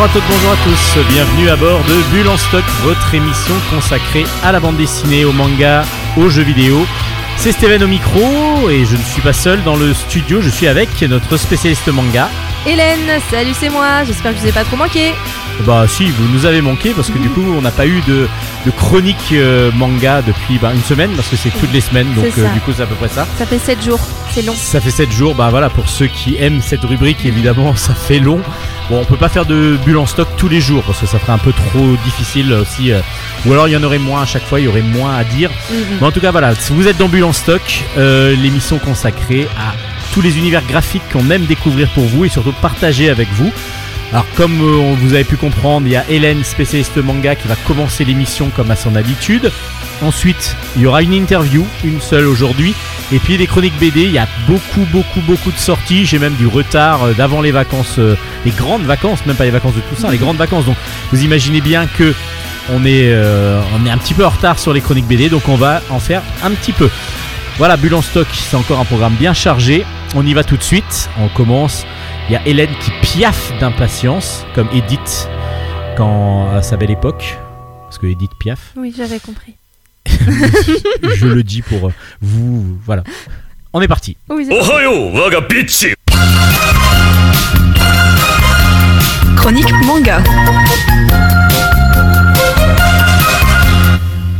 Bonjour à toutes, bonjour à tous, bienvenue à bord de Bulle en stock, votre émission consacrée à la bande dessinée, au manga, aux jeux vidéo. C'est Steven au micro et je ne suis pas seul dans le studio, je suis avec notre spécialiste manga. Hélène, salut c'est moi, j'espère que je vous ai pas trop manqué. Bah si, vous nous avez manqué parce que du coup on n'a pas eu de, de chronique euh, manga depuis bah, une semaine parce que c'est toutes les semaines donc euh, du coup c'est à peu près ça. Ça fait 7 jours, c'est long. Ça fait 7 jours, bah voilà, pour ceux qui aiment cette rubrique, évidemment, ça fait long. Bon, on peut pas faire de bulle en stock tous les jours parce que ça ferait un peu trop difficile aussi. euh, ou alors il y en aurait moins à chaque fois, il y aurait moins à dire. Mhm. Mais en tout cas, voilà, si vous êtes dans Bulle en stock, euh, l'émission consacrée à tous les univers graphiques qu'on aime découvrir pour vous et surtout partager avec vous. Alors comme euh, vous avez pu comprendre, il y a Hélène, spécialiste manga, qui va commencer l'émission comme à son habitude. Ensuite, il y aura une interview, une seule aujourd'hui. Et puis les chroniques BD, il y a beaucoup, beaucoup, beaucoup de sorties. J'ai même du retard euh, d'avant les vacances, euh, les grandes vacances, même pas les vacances de Toussaint, les grandes vacances. Donc vous imaginez bien que on est, est un petit peu en retard sur les chroniques BD, donc on va en faire un petit peu. Voilà, Bulle stock, c'est encore un programme bien chargé. On y va tout de suite. On commence. Il y a Hélène qui piaffe d'impatience, comme Edith, quand à sa belle époque. Parce que Edith piaffe. Oui, j'avais compris. je le dis pour euh, vous. Voilà. On est parti. Oui, Ohayo, Chronique manga.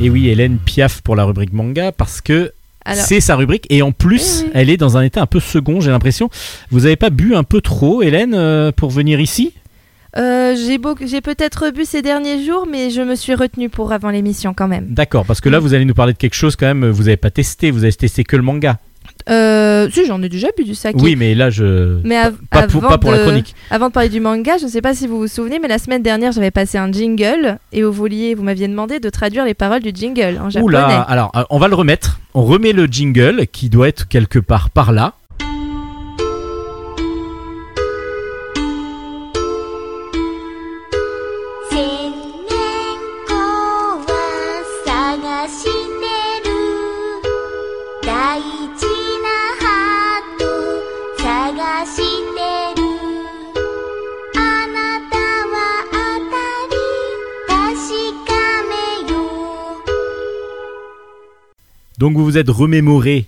Et oui, Hélène piaffe pour la rubrique manga parce que alors, c'est sa rubrique. Et en plus, Oui, elle est dans un état un peu second, j'ai l'impression. Vous avez pas bu un peu trop, Hélène, euh, pour venir ici? Euh, j'ai beau- j'ai peut-être bu ces derniers jours, mais je me suis retenue pour avant l'émission quand même. D'accord, parce que là, vous allez nous parler de quelque chose quand même. Vous avez pas testé, vous avez testé que le manga. Euh, si, j'en ai déjà bu du saké. Oui, mais là, je. Mais av- pas, pour, avant pas pour la de- chronique. Avant de parler du manga, je ne sais pas si vous vous souvenez, mais la semaine dernière, j'avais passé un jingle et vous vouliez, vous m'aviez demandé de traduire les paroles du jingle en japonais. Oula, alors euh, on va le remettre. On remet le jingle qui doit être quelque part par là. Donc vous vous êtes remémoré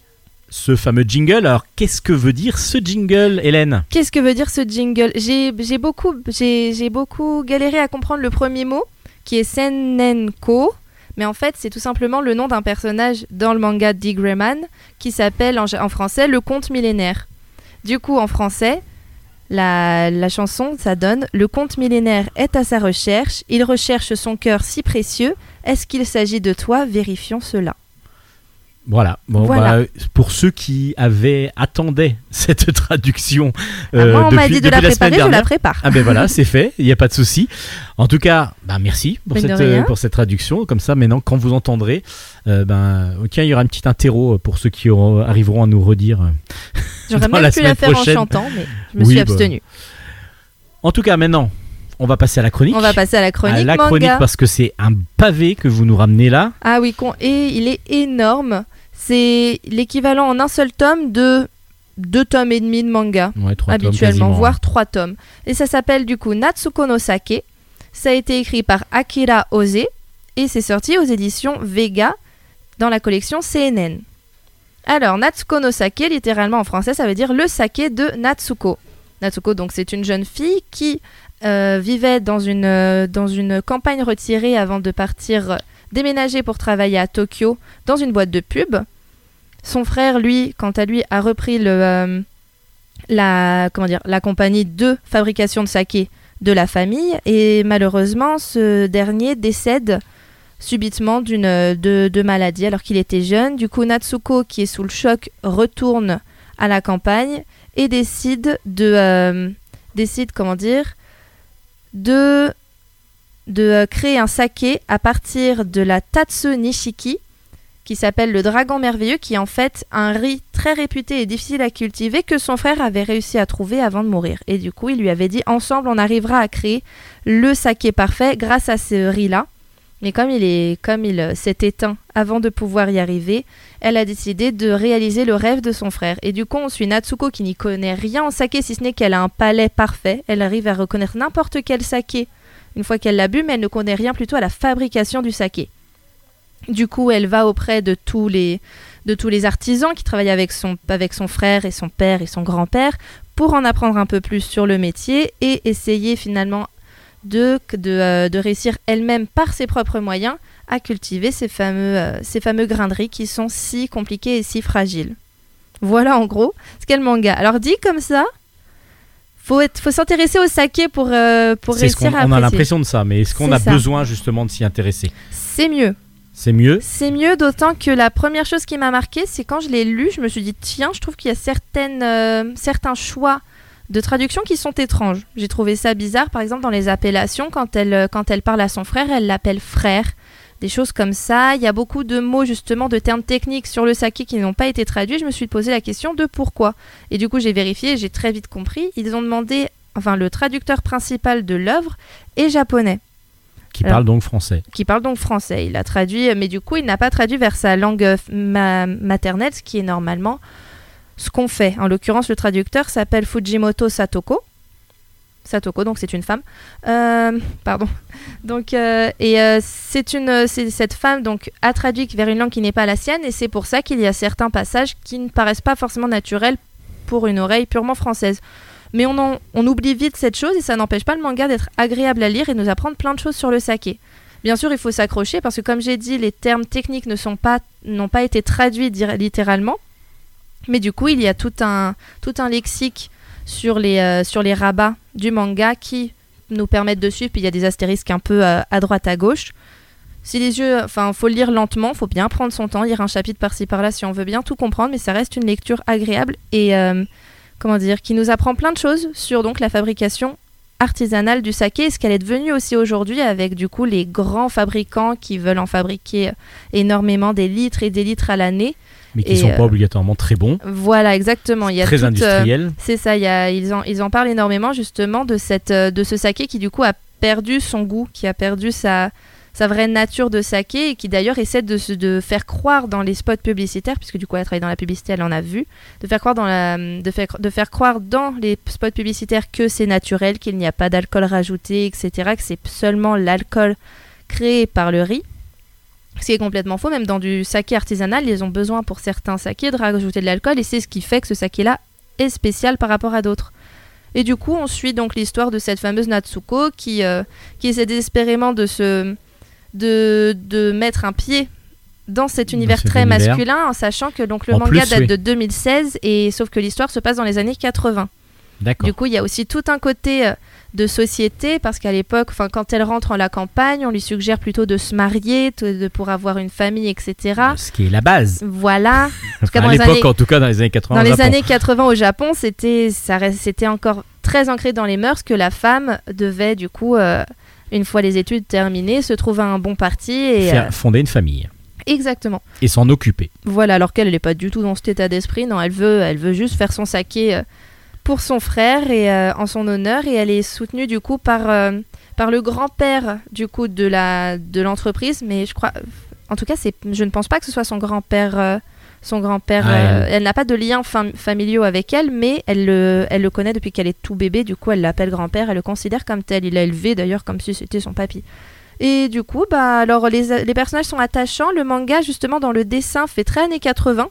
ce fameux jingle. Alors qu'est-ce que veut dire ce jingle, Hélène? Qu'est-ce que veut dire ce jingle? J'ai beaucoup, j'ai beaucoup galéré à comprendre le premier mot, qui est Sennenko. Mais en fait, c'est tout simplement le nom d'un personnage dans le manga Dick Grayman qui s'appelle en français le conte millénaire. Du coup, en français, la, la chanson, ça donne Le conte millénaire est à sa recherche, il recherche son cœur si précieux. Est-ce qu'il s'agit de toi? Vérifions cela. Voilà. Bon, Voilà. bah, pour ceux qui avaient attendaient cette traduction Ah, euh, moi, on m'a depuis, dit de la préparer, je la prépare. Ah ben voilà, c'est fait, il n'y a pas de souci. En tout cas, bah merci pour cette, euh, pour cette traduction. Comme ça, maintenant, quand vous entendrez, euh, ben, ok, il y aura un petit interro pour ceux qui auront- arriveront à nous redire. euh. J'aurais même la pu la faire en prochaine. chantant, mais je me Oui, suis bah, abstenue. En tout cas, maintenant, on va passer à la chronique. On va passer à la chronique à la manga. chronique parce que c'est un pavé que vous nous ramenez là. Ah oui, con- et il est énorme. C'est l'équivalent en un seul tome de deux tomes et demi de manga, Ouais, trois tomes habituellement, voire trois tomes. Et ça s'appelle du coup Natsuko no Sake. Ça a été écrit par Akira Ose et c'est sorti aux éditions Vega dans la collection CNN. Alors, Natsuko no Sake, littéralement en français, ça veut dire le saké de Natsuko. Natsuko, donc, c'est une jeune fille qui euh, vivait dans une, euh, dans une campagne retirée avant de partir déménager pour travailler à Tokyo dans une boîte de pub. Son frère, lui, quant à lui, a repris le, euh, la, comment dire, la compagnie de fabrication de saké de la famille et malheureusement, ce dernier décède subitement d'une de, maladie alors qu'il était jeune. Du coup, Natsuko, qui est sous le choc, retourne à la campagne et décide de décide comment dire de euh, créer un saké à partir de la Tatsu Nishiki qui s'appelle le dragon merveilleux qui est en fait un riz très réputé et difficile à cultiver que son frère avait réussi à trouver avant de mourir. Et du coup il lui avait dit ensemble on arrivera à créer le saké parfait grâce à ce riz là Mais comme il est, comme il euh, s'est éteint avant de pouvoir y arriver, elle a décidé de réaliser le rêve de son frère. Et du coup, on suit Natsuko qui n'y connaît rien en saké, si ce n'est qu'elle a un palais parfait. Elle arrive à reconnaître n'importe quel saké une fois qu'elle l'a bu, mais elle ne connaît rien plutôt à la fabrication du saké. Du coup, elle va auprès de tous les, de tous les artisans qui travaillent avec son, avec son frère et son père et son grand-père pour en apprendre un peu plus sur le métier et essayer finalement de, de, euh, de réussir elle-même par ses propres moyens à cultiver ces fameux, euh, ces fameux graineries qui sont si compliquées et si fragiles. Voilà en gros ce qu'est le manga. Alors dit comme ça, faut, être, faut s'intéresser au saké pour, euh, pour réussir à on a l'impression de ça, mais est-ce qu'on a ça. besoin justement de s'y intéresser? C'est mieux. C'est mieux? C'est mieux, d'autant que la première chose qui m'a marqué, c'est quand je l'ai lu, je me suis dit, tiens, je trouve qu'il y a certaines, euh, certains choix de traduction qui sont étranges. J'ai trouvé ça bizarre, par exemple, dans les appellations, quand elle, euh, quand elle parle à son frère, elle l'appelle frère. Des choses comme ça. Il y a beaucoup de mots, justement, de termes techniques sur le saké qui n'ont pas été traduits. Je me suis posé la question de pourquoi. Et du coup, j'ai vérifié et j'ai très vite compris. Ils ont demandé, enfin, le traducteur principal de l'œuvre est japonais Qui Alors- parle donc français. qui parle donc français. Il a traduit, mais du coup, il n'a pas traduit vers sa langue euh, ma- maternelle, ce qui est normalement ce qu'on fait. En l'occurrence, le traducteur s'appelle Fujimoto Satoko. Satoko, donc c'est une femme. Euh, pardon. Donc, euh, et euh, c'est une, cette femme donc a traduit vers une langue qui n'est pas la sienne, et c'est pour ça qu'il y a certains passages qui ne paraissent pas forcément naturels pour une oreille purement française. Mais on, en- on oublie vite cette chose et ça n'empêche pas le manga d'être agréable à lire et nous apprendre plein de choses sur le saké. Bien sûr, il faut s'accrocher parce que, comme j'ai dit, les termes techniques ne sont pas, n'ont pas été traduits littéralement. Mais du coup, il y a tout un, tout un lexique sur les, euh, sur les rabats du manga qui nous permettent de suivre. Puis il y a des astérisques un peu euh, à droite, à gauche. Si les yeux, enfin, faut lire lentement, faut bien prendre son temps, lire un chapitre par-ci par-là si on veut bien tout comprendre, mais ça reste une lecture agréable et euh, comment dire, qui nous apprend plein de choses sur donc la fabrication artisanale du saké et ce qu'elle est devenue aussi aujourd'hui avec du coup les grands fabricants qui veulent en fabriquer énormément des litres et des litres à l'année. Mais qui Et, sont pas euh, obligatoirement très bons, Voilà, exactement. Il y a très euh, industriels. c'est ça, il y a- ils, en, ils en parlent énormément justement de, cette, euh, de ce saké qui du coup a perdu son goût, qui a perdu sa, sa vraie nature de saké et qui d'ailleurs essaie de, se- de faire croire dans les spots publicitaires, puisque du coup elle travaille dans la publicité, elle en a vu, de faire croire dans, la, de faire, de faire croire dans les spots publicitaires que c'est naturel, qu'il n'y a pas d'alcool rajouté, etc., que c'est seulement l'alcool créé par le riz. Ce qui est complètement faux, même dans du saké artisanal, ils ont besoin pour certains sakés de rajouter de l'alcool et c'est ce qui fait que ce saké-là est spécial par rapport à d'autres. Et du coup, on suit donc l'histoire de cette fameuse Natsuko qui, euh, qui essaie désespérément de se de, de mettre un pied dans cet Dans univers cet très univers. masculin en sachant que donc le En manga plus, date oui. de 2016 et sauf que l'histoire se passe dans les années 80. Du coup, il y a aussi tout un côté euh, de société parce qu'à l'époque, enfin quand elle rentre en la campagne, on lui suggère plutôt de se marier, de, pour avoir une famille, etc. Ce qui est la base. Voilà. En tout cas, à l'époque, années- en tout cas, dans les années 80. Dans au les Japon. années 80 au Japon, c'était ça c'était encore très ancré dans les mœurs que la femme devait du coup, euh, une fois les études terminées, se trouver un bon parti et Faire euh, fonder une famille exactement. et s'en occuper. Voilà, alors qu'elle n'est pas du tout dans cet état d'esprit. Non, elle veut, elle veut juste faire son saké euh, pour son frère et euh, en son honneur. Et elle est soutenue du coup par, euh, par le grand-père du coup de la de l'entreprise. Mais je crois, en tout cas, c'est, je ne pense pas que ce soit son grand-père. euh, son grand-père, elle- elle n'a pas de lien fam- familiaux avec elle, mais elle le, elle le connaît depuis qu'elle est tout bébé. Du coup, elle l'appelle grand-père. Elle le considère comme tel. Il l'a élevé d'ailleurs comme si c'était son papy. Et du coup, bah, alors les, les personnages sont attachants. Le manga, justement, dans le dessin, fait très années 80.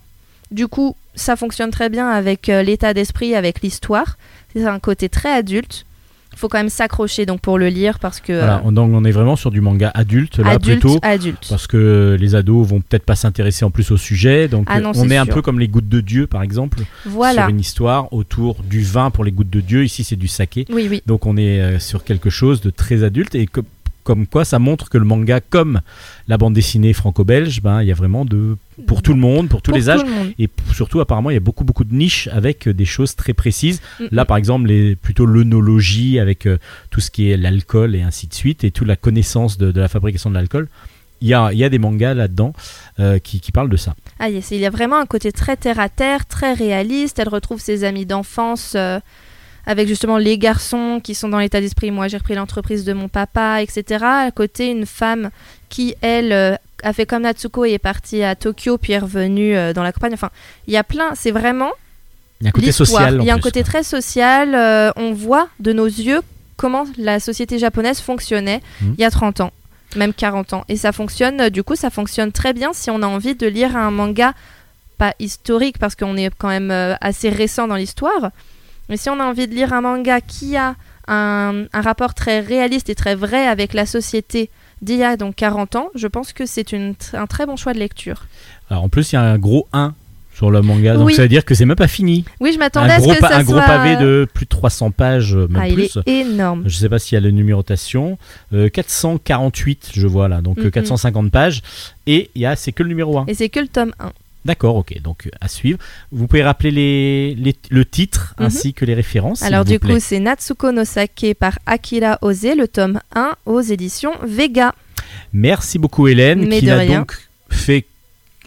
Du coup, ça fonctionne très bien avec euh, l'état d'esprit, avec l'histoire. C'est un côté très adulte. Il faut quand même s'accrocher donc pour le lire parce que Voilà, on, donc on est vraiment sur du manga adulte là euh, adulte, plutôt. adulte. Parce que les ados vont peut-être pas s'intéresser en plus au sujet. Donc Ah euh, non, on est un peu comme les gouttes de Dieu par exemple. Voilà. Sur une histoire autour du vin pour les gouttes de Dieu. Ici c'est du saké. Oui, oui. Donc on est euh, sur quelque chose de très adulte et que- comme quoi ça montre que le manga comme la bande dessinée franco-belge, ben il y a vraiment de pour tout le monde, pour tous Pour les âges. Et surtout, apparemment, il y a beaucoup, beaucoup de niches avec euh, des choses très précises. Mm, Là, par exemple, les, plutôt l'œnologie avec euh, tout ce qui est l'alcool et ainsi de suite, et toute la connaissance de, de la fabrication de l'alcool. Il y a, il y a des mangas là-dedans euh, qui, qui parlent de ça. Ah, yes, il y a vraiment un côté très terre à terre, très réaliste. Elle retrouve ses amis d'enfance euh, avec justement les garçons qui sont dans l'état d'esprit. Moi, j'ai repris l'entreprise de mon papa, etc. À côté, une femme qui, elle, euh, a fait comme Natsuko et est partie à Tokyo, puis est revenue euh, dans la campagne. Enfin, il y a plein. C'est vraiment Il y a un côté social. Il y a un plus, côté quoi. très social. euh, on voit de nos yeux comment la société japonaise fonctionnait Mhm. il y a 30 ans, même 40 ans. Et ça fonctionne, du coup, ça fonctionne très bien si on a envie de lire un manga, pas historique, parce qu'on est quand même assez récent dans l'histoire, mais si on a envie de lire un manga qui a un, un rapport très réaliste et très vrai avec la société d'il y a donc 40 ans, je pense que c'est un très bon choix de lecture. Alors en plus, il y a un gros 1 sur le manga, donc Oui. ça veut dire que c'est même pas fini. Oui, je m'attendais à ce que ça un gros pavé de plus de 300 pages, euh, même Ah, il est énorme. Je sais pas s'il y a la numérotation. Euh, 448, je vois là, donc euh, Mhm. 450 pages. Et il y a, c'est que le numéro 1. Et c'est que le tome 1. D'accord, ok, donc euh, à suivre. Vous pouvez rappeler les, les- le titre Mhm. ainsi que les références. Alors du plaît. coup, c'est Natsuko no Sake par Akira Ose, le tome 1 aux éditions Vega. Merci beaucoup Hélène, Mais qui n'a donc fait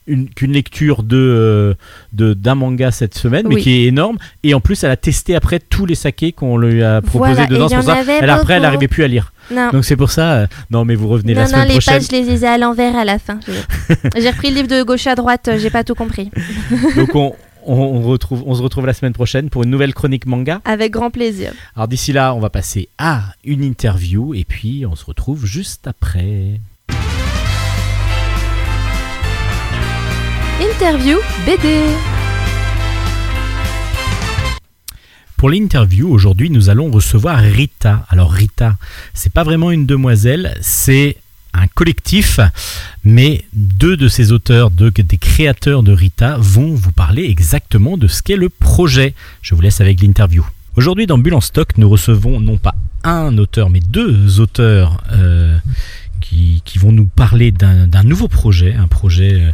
une- qu'une lecture de euh, de- d'un manga cette semaine, mais qui est énorme. Et en plus, elle a testé après tous les sakés qu'on lui a proposés Voilà, dedans. C'est pour ça. Elle, après, elle n'arrivait plus à lire. Non, Donc c'est pour ça. euh, non, mais vous revenez la non, non, semaine les prochaine. pages, je les lisais à l'envers à la fin. J'ai- repris le livre de gauche à droite, euh, j'ai pas tout compris. Donc on, on, on retrouve, on se retrouve la semaine prochaine pour une nouvelle chronique manga. Avec grand plaisir. Alors d'ici là, on va passer à une interview et puis on se retrouve juste après. Interview BD. Pour l'interview, aujourd'hui, nous allons recevoir Rita. Alors Rita, c'est pas vraiment une demoiselle, c'est un collectif, mais deux de ces auteurs, deux des créateurs de Rita vont vous parler exactement de ce qu'est le projet. Je vous laisse avec l'interview. Aujourd'hui, dans Bulle en stock, nous recevons non pas un auteur, mais deux auteurs euh, qui, qui vont nous parler d'un nouveau projet, un projet euh,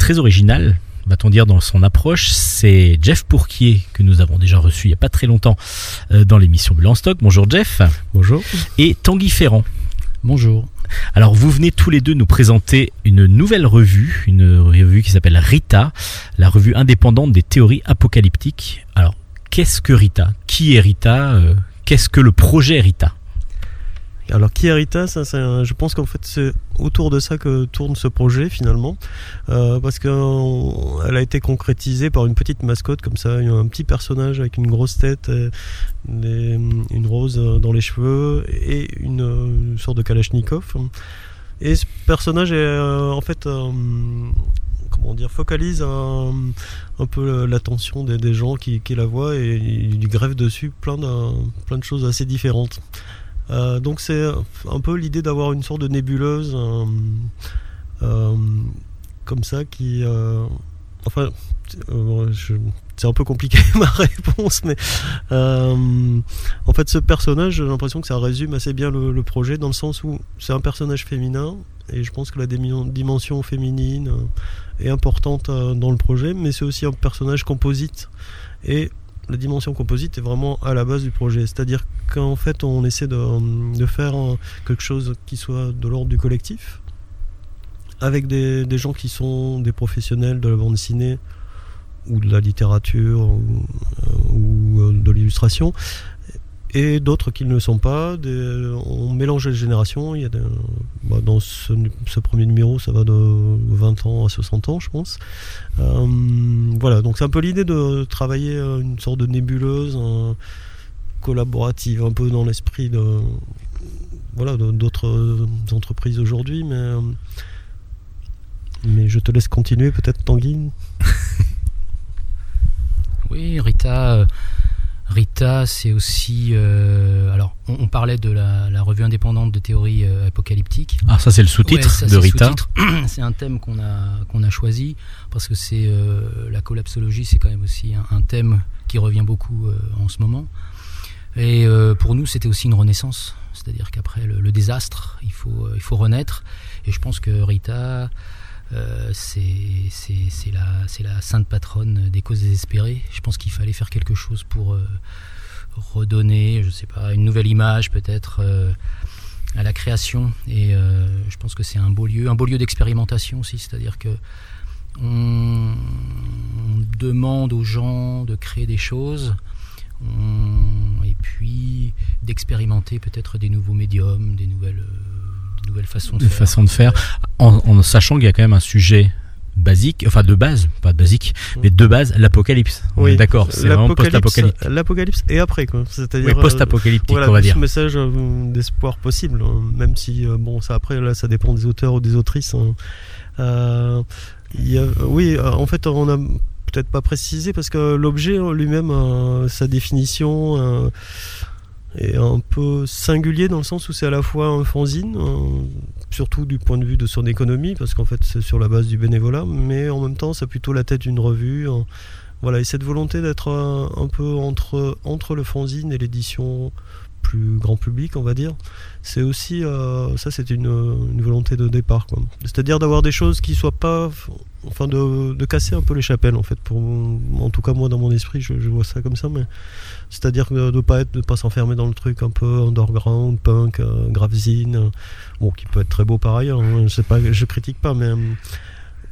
très original, va-t-on dire, dans son approche. C'est Jeff Pourquier que nous avons déjà reçu il n'y a pas très longtemps euh, dans l'émission Bulle en stock. Bonjour Jeff. Bonjour. Et Tanguy Ferrand. Bonjour. Alors vous venez tous les deux nous présenter une nouvelle revue, une revue qui s'appelle Rita, la revue indépendante des théories apocalyptiques. Alors qu'est-ce que Rita? Qui est Rita? Euh, Qu'est-ce que le projet Rita? Alors qui est Rita ça, un- Je pense qu'en fait c'est autour de ça que tourne ce projet finalement, Euh, parce qu'elle a été concrétisée par une petite mascotte comme ça, un petit personnage avec une grosse tête, euh, une rose euh, dans les cheveux et une, euh, sorte de kalachnikov. Et ce personnage est euh, en fait euh, comment dire focalise un, peu l'attention des, gens qui, la voient et il greffe dessus plein plein de choses assez différentes. Euh, donc c'est un peu l'idée d'avoir une sorte de nébuleuse euh, euh, comme ça qui... enfin, c'est un peu compliqué ma réponse, mais en fait ce personnage, j'ai l'impression que ça résume assez bien le, le projet dans le sens où c'est un personnage féminin et je pense que la dimension féminine est importante dans le projet, mais c'est aussi un personnage composite et la dimension composite est vraiment à la base du projet. C'est-à-dire qu'en fait, on essaie de, faire quelque chose qui soit de l'ordre du collectif, avec des, des gens qui sont des professionnels de la bande dessinée ou de la littérature ou, euh, ou, euh, de l'illustration, et d'autres qui ne le sont pas. Des- on mélange les générations. Il y a bah, dans ce, premier numéro, ça va de 20 ans à 60 ans, je pense. Euh, voilà, donc c'est un peu l'idée de travailler euh, une sorte de nébuleuse collaborative, un peu dans l'esprit de voilà d'autres euh, entreprises aujourd'hui, mais mais je te laisse continuer peut-être Tanguy. Oui, Rita, Rita, c'est aussi. euh, alors, on, on parlait de la, la revue indépendante de théorie euh, apocalyptique. Ah ça c'est le sous-titre Ouais, de Rita. C'est un thème qu'on a qu'on a choisi parce que c'est euh, la collapsologie, c'est quand même aussi un, un thème qui revient beaucoup euh, en ce moment. Et pour nous, c'était aussi une renaissance, c'est-à-dire qu'après le, le désastre, il faut il faut renaître. Et je pense que Rita, euh, c'est la sainte patronne des causes désespérées. Je pense qu'il fallait faire quelque chose pour euh, redonner, je sais pas, une nouvelle image peut-être. euh, à la création et je pense que c'est un beau lieu, un beau lieu d'expérimentation aussi, c'est-à-dire que on, demande aux gens de créer des choses, et puis d'expérimenter peut-être des nouveaux médiums, des nouvelles, euh, nouvelles façons de De faire. façon de faire. En, en sachant qu'il y a quand même un sujet basique, enfin de base, pas de basique, Mm. mais de base, l'apocalypse. On est D'accord, c'est vraiment L'apocalypse- post-apocalyptique. L'apocalypse et après, quoi. C'est-à-dire. Oui, euh, post-apocalyptique, voilà, on va ce dire. message euh, d'espoir possible, hein, même si euh, bon, ça après là, ça dépend des auteurs ou des autrices. hein. Euh, il y a- oui, euh, en fait, on a peut-être pas précisé parce que l'objet en lui-même, euh, sa définition euh, est un peu singulier dans le sens où c'est à la fois un fanzine, surtout du point de vue de son économie, parce qu'en fait c'est sur la base du bénévolat, mais en même temps, c'est plutôt la tête d'une revue. Voilà, et cette volonté d'être euh, un peu entre, entre le fanzine et l'édition plus grand public, on va dire, c'est aussi, euh, ça c'était une, une volonté de départ. C'est-à-dire d'avoir des choses qui soient pas, enfin de, casser un peu les chapelles en fait. Pour, en tout cas moi dans mon esprit, je, vois ça comme ça, mais c'est-à-dire de ne pas être, de pas s'enfermer dans le truc un peu underground, punk, euh, euh, bon qui peut être très beau par ailleurs. hein, je sais pas, je critique pas, mais euh,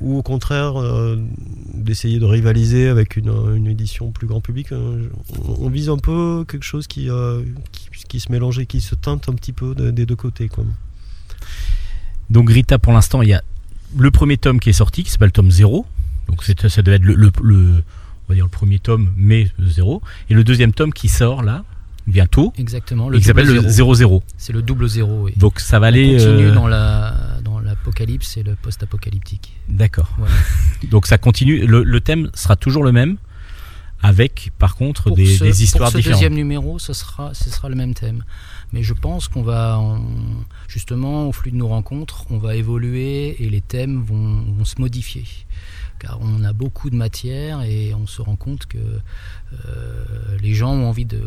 ou au contraire euh, d'essayer de rivaliser avec une, une édition plus grand public. euh, on, vise un peu quelque chose qui, qui, se mélange et qui se teinte un petit peu de- des deux côtés. Quoi. Donc Rita, pour l'instant, il y a le premier tome qui est sorti, qui s'appelle tome 0. Donc c'est- ça devait être le, le- le- on va dire le premier tome, mais 0. Et le deuxième tome qui sort là, bientôt, Exactement. Le il s'appelle le zéro. 0-0. C'est le double zéro. oui. Donc ça va On aller... continue euh, dans la dans l'apocalypse et le post-apocalyptique. D'accord. Voilà. Donc ça continue. Le, le thème sera toujours le même, avec par contre des, ce, des histoires pour ce différentes. deuxième numéro, ce sera, ce sera le même thème. Mais je pense qu'on va, en- justement, au flux de nos rencontres, on va évoluer et les thèmes vont, se modifier. Car on a beaucoup de matière et on se rend compte que euh, les gens ont envie de,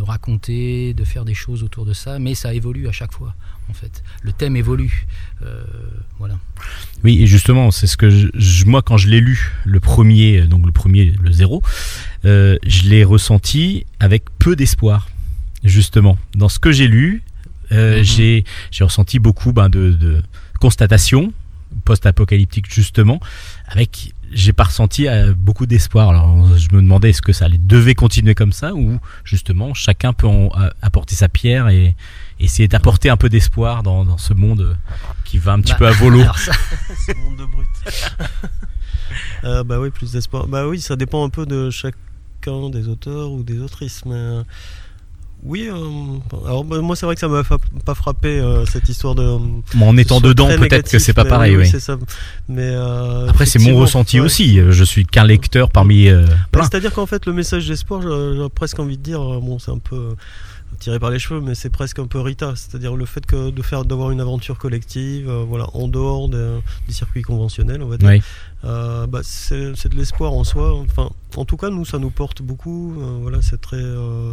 raconter, de faire des choses autour de ça, mais ça évolue à chaque fois, en fait. Le thème évolue. Euh, voilà. Oui, et justement, c'est ce que moi quand je l'ai lu, le premier, donc le premier, le zéro, euh, je l'ai ressenti avec peu d'espoir, justement. Dans ce que j'ai lu, euh, Mhm. j'ai j'ai ressenti beaucoup ben, de, de constatations post-apocalyptiques justement, avec j'ai pas ressenti euh, beaucoup d'espoir. Alors je me demandais est-ce que ça allait- devait continuer comme ça ou justement chacun peut en, a- apporter sa pierre et essayer d'apporter un peu d'espoir dans, dans ce monde euh, qui va un petit Bah, peu à volo. ça- Ce monde de brut. Euh, bah oui, plus d'espoir. Bah oui, ça dépend un peu de chacun des auteurs ou des autrices, mais euh, oui. euh, alors bah, moi, c'est vrai que ça m'a pas frappé euh, cette histoire de. Bon, en étant dedans, peut-être que c'est pas pareil. oui, ça. Mais euh, Après, c'est mon ressenti ouais. aussi. Je suis qu'un lecteur parmi Bah. C'est-à-dire qu'en fait, le message d'espoir, j'ai presque envie de dire, bon, c'est un peu tiré par les cheveux, mais c'est presque un peu Rita. C'est-à-dire le fait que de faire d'avoir une aventure collective, euh, voilà, en dehors des, des circuits conventionnels, on va dire. Oui. Euh, bah, c'est c'est de l'espoir en soi. Enfin, en tout cas, nous, ça nous porte beaucoup. Euh, voilà, c'est très,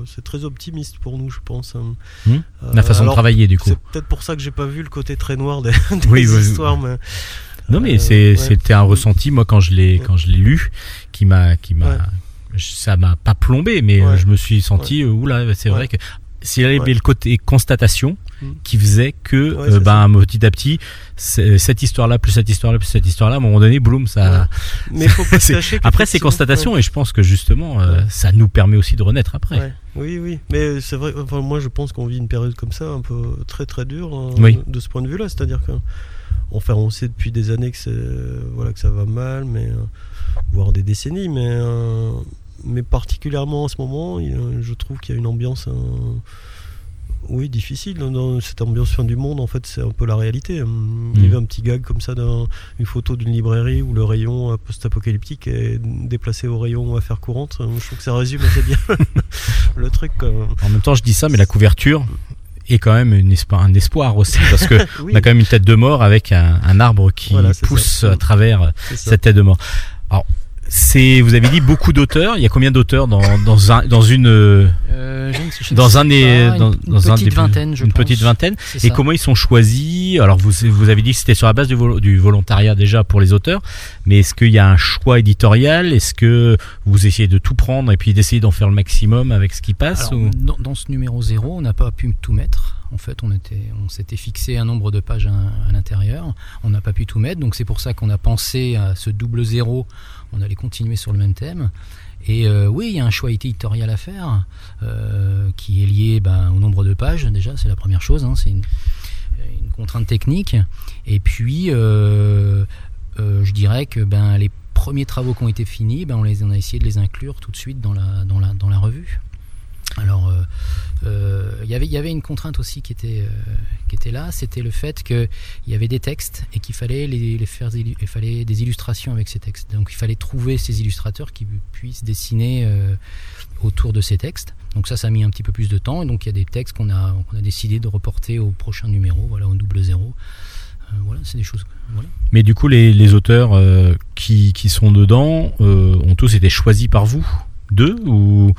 c'est très optimiste pour nous, je pense. hein. Hmm. La façon de travailler, du coup. C'est peut-être pour ça que j'ai pas vu le côté très noir des, des Oui, oui, oui. histoires, mais Non, mais ouais. c'était un ressenti, moi, quand je l'ai Ouais. quand je l'ai lu, qui m'a. qui m'a Ouais. Ça m'a pas plombé, mais Ouais. je me suis senti, euh, oula, c'est Ouais. vrai que. S'il y avait Ouais. le côté constatation Hmm. qui faisait que, Ouais, euh, c'est ben, petit à petit, c'est- cette histoire-là, plus cette histoire-là, plus cette histoire-là, à un moment donné, boum, ça. mais faut pas se C'est- cacher. Après, c'est constatation, et je pense que justement, euh, ça nous permet aussi de renaître après. Ouais. Oui, oui, mais c'est vrai. Enfin, moi, je pense qu'on vit une période comme ça, un peu très très dure hein, Oui. de ce point de vue-là. C'est-à-dire que, enfin, on sait depuis des années que c'est voilà que ça va mal, mais euh, voire des décennies, mais euh, mais particulièrement en ce moment, je trouve qu'il y a une ambiance. oui, difficile. Dans- cette ambiance fin du monde, en fait, c'est un peu la réalité. Hum, Il y Mm. avait un petit gag comme ça, d'un- une photo d'une librairie où le rayon euh, post-apocalyptique est déplacé au rayon affaires courantes. Je trouve que ça résume assez bien le truc. En même temps, je dis ça, mais la couverture est quand même une espo- un espoir aussi, parce que Oui, on a quand même une tête de mort avec un, un arbre qui Voilà, pousse ça. à travers cette tête de mort. Alors, c'est, vous avez dit beaucoup d'auteurs. Il y a combien d'auteurs dans, dans, un, dans une, euh, Euh, je ne sais- je ne dans sais un des, dans, une, dans une un petite vingtaine, je une pense. petite vingtaine. Et comment ils sont choisis? Alors, vous, vous avez dit que c'était sur la base du, vol- du volontariat déjà pour les auteurs, mais est-ce qu'il y a un choix éditorial? Est-ce que vous essayez de tout prendre et puis d'essayer d'en faire le maximum avec ce qui passe Alors, ou... dans, dans ce numéro 0, on n'a pas pu tout mettre. En fait, on, était, on s'était fixé un nombre de pages à, à l'intérieur. On n'a pas pu tout mettre, donc c'est pour ça qu'on a pensé à ce double zéro. On allait continuer sur le même thème. Et euh, oui, il y a un choix éditorial à faire euh, qui est lié ben, au nombre de pages. Déjà, c'est la première chose. hein, c'est une, contrainte technique. Et puis, euh, je dirais que ben, les premiers travaux qui ont été finis, ben, on, les, a essayé de les inclure tout de suite dans la revue. Alors, euh, euh, il y avait- une contrainte aussi qui était, euh, là, c'était le fait qu'il y avait des textes et qu'il fallait les, faire, il fallait des illustrations avec ces textes. Donc, il fallait trouver ces illustrateurs qui puissent dessiner autour de ces textes. Donc ça, ça a mis un petit peu plus de temps. Et donc, il y a des textes qu'on a, qu'on a décidé de reporter au prochain numéro, voilà, au double zéro. Voilà, c'est des choses. Mais du coup, les, auteurs qui, qui sont dedans ont tous été choisis par vous Deux ou,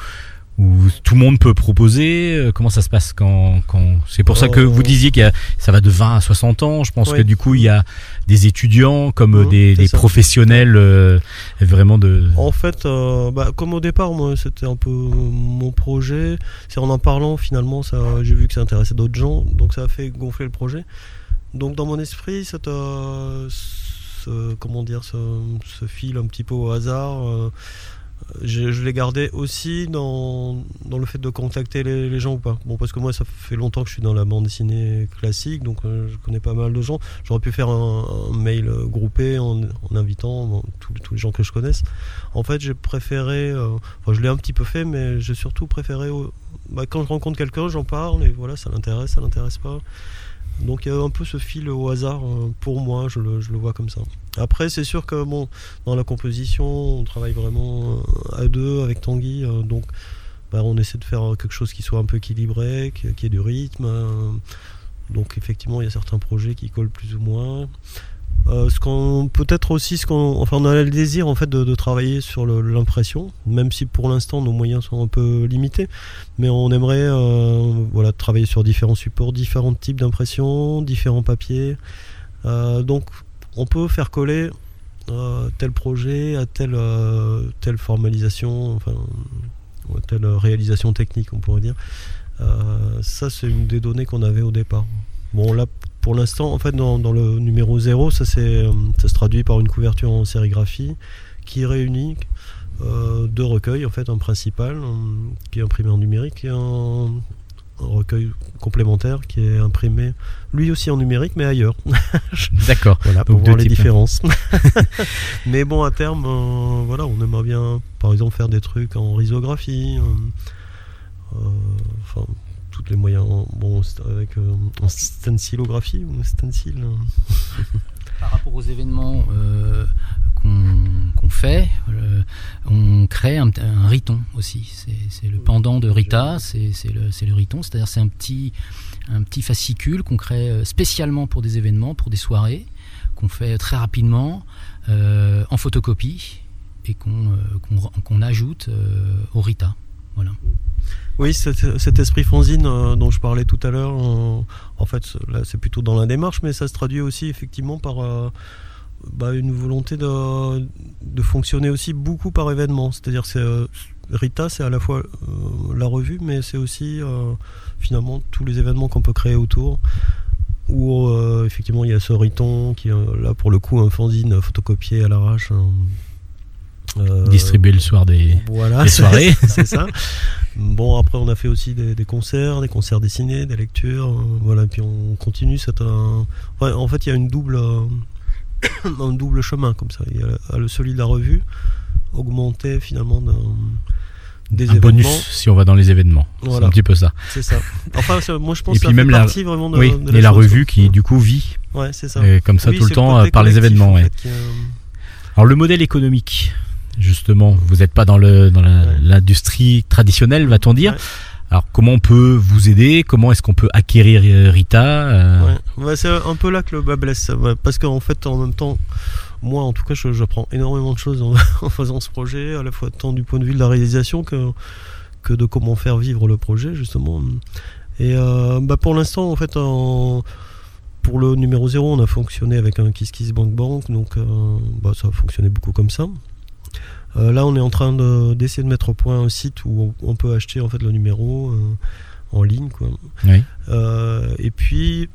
ou tout le monde peut proposer Euh, Comment ça se passe quand, quand... C'est pour ça que Euh, vous disiez que ça va de 20 à 60 ans. Je pense que du coup, il y a des étudiants comme euh, Mhm, des, professionnels euh, vraiment de... En fait, euh, bah, comme au départ, moi, c'était un peu mon projet. C'est en en parlant, finalement, ça, j'ai vu que ça intéressait d'autres gens, donc ça a fait gonfler le projet. Donc, dans mon esprit, cette, euh, ce, comment dire, ce, ce fil un petit peu au hasard, euh, je, je l'ai gardé aussi dans, dans le fait de contacter les, gens ou pas. Bon, parce que moi, ça fait longtemps que je suis dans la bande dessinée classique, donc euh, je connais pas mal de gens. J'aurais pu faire un, mail groupé en, invitant tous, les gens que je connaisse. En fait, j'ai préféré, euh, enfin, je l'ai un petit peu fait, mais j'ai surtout préféré, bah, quand je rencontre quelqu'un, j'en parle et voilà, ça l'intéresse, ça l'intéresse pas. Donc il y a un peu ce fil au hasard euh, pour moi, je le, vois comme ça. Après, c'est sûr que bon, dans la composition, on travaille vraiment euh, à deux avec Tanguy, euh, donc bah, on essaie de faire quelque chose qui soit un peu équilibré, qui, ait du rythme. donc effectivement, il y a certains projets qui collent plus ou moins. Euh, peut-être aussi on a le désir en fait de, travailler sur l'impression même si pour l'instant nos moyens sont un peu limités. Mais on aimerait euh, travailler sur différents supports différents types d'impression différents papiers. Euh, donc on peut faire coller tel projet à telle formalisation enfin telle réalisation technique on pourrait dire. Ça c'est une des données qu'on avait au départ bon là pour l'instant, en fait, dans, dans le numéro 0, ça, euh, ça se traduit par une couverture en sérigraphie qui réunit euh, deux recueils, en fait, un principal qui est imprimé en numérique et un, un recueil complémentaire qui est imprimé lui aussi en numérique, mais ailleurs. D'accord. Voilà, pour voir les types. différences. mais bon, à terme, euh, voilà, on aimerait bien, par exemple, faire des trucs en risographie. euh, Enfin, tous les moyens. Bon, avec euh, en stencilographie ou stencil. euh. Par rapport aux événements euh, qu'on fait, euh, on crée un, riton aussi. C'est- le pendant de Rita, c'est le, riton, c'est-à-dire c'est un petit, fascicule qu'on crée euh, spécialement pour des événements, pour des soirées, qu'on fait très rapidement en photocopie et qu'on ajoute au Rita. Voilà. Oui, cet, esprit fanzine euh, dont je parlais tout à l'heure, en fait, là, c'est plutôt dans la démarche, mais ça se traduit aussi effectivement par euh, bah, une volonté de, de fonctionner aussi beaucoup par événement. C'est-à-dire, c'est euh, Rita, c'est à la fois la revue, mais c'est aussi finalement tous les événements qu'on peut créer autour. Où effectivement il y a ce riton qui est là pour le coup un fanzine photocopié à l'arrache. Distribuer le soir des, voilà, des soirées. c'est ça. Bon, après, on a fait aussi des, des concerts, des concerts dessinés, des lectures. euh, voilà, et puis on continue. Ouais, en fait, il y a une double, euh, un double chemin comme ça. Il y a le celui de la revue, augmenté finalement des un événements. bonus si on va dans les événements. C'est un petit peu ça. C'est ça. Enfin, moi, je pense Et que ça puis fait même la- partie vraiment de, oui, de et la chose, revue qui du coup vit Ouais, c'est ça. euh, comme ça Oui, tout le temps euh, par les événements. en fait, euh, Alors le modèle économique, justement, vous n'êtes pas dans le dans Ouais. l'industrie traditionnelle, va-t-on dire. Ouais. Alors comment on peut vous aider? Comment est-ce qu'on peut acquérir euh, Rita euh, Ouais. Ouais, c'est un peu là que le bas blesse. Parce qu'en fait, en même temps, moi, en tout cas, j'apprends énormément de choses en, en faisant ce projet, à la fois tant du point de vue de la réalisation que, que de comment faire vivre le projet, justement. Et euh, bah, pour l'instant, en fait, en- pour le numéro 0, on a fonctionné avec un Kiss Kiss Bank Bank, donc euh, bah, ça a fonctionné beaucoup comme ça. Euh, là, on est en train de- d'essayer de, mettre au point un site où on, on peut acheter en fait le numéro euh, en ligne. Quoi. Oui. Euh, et puis,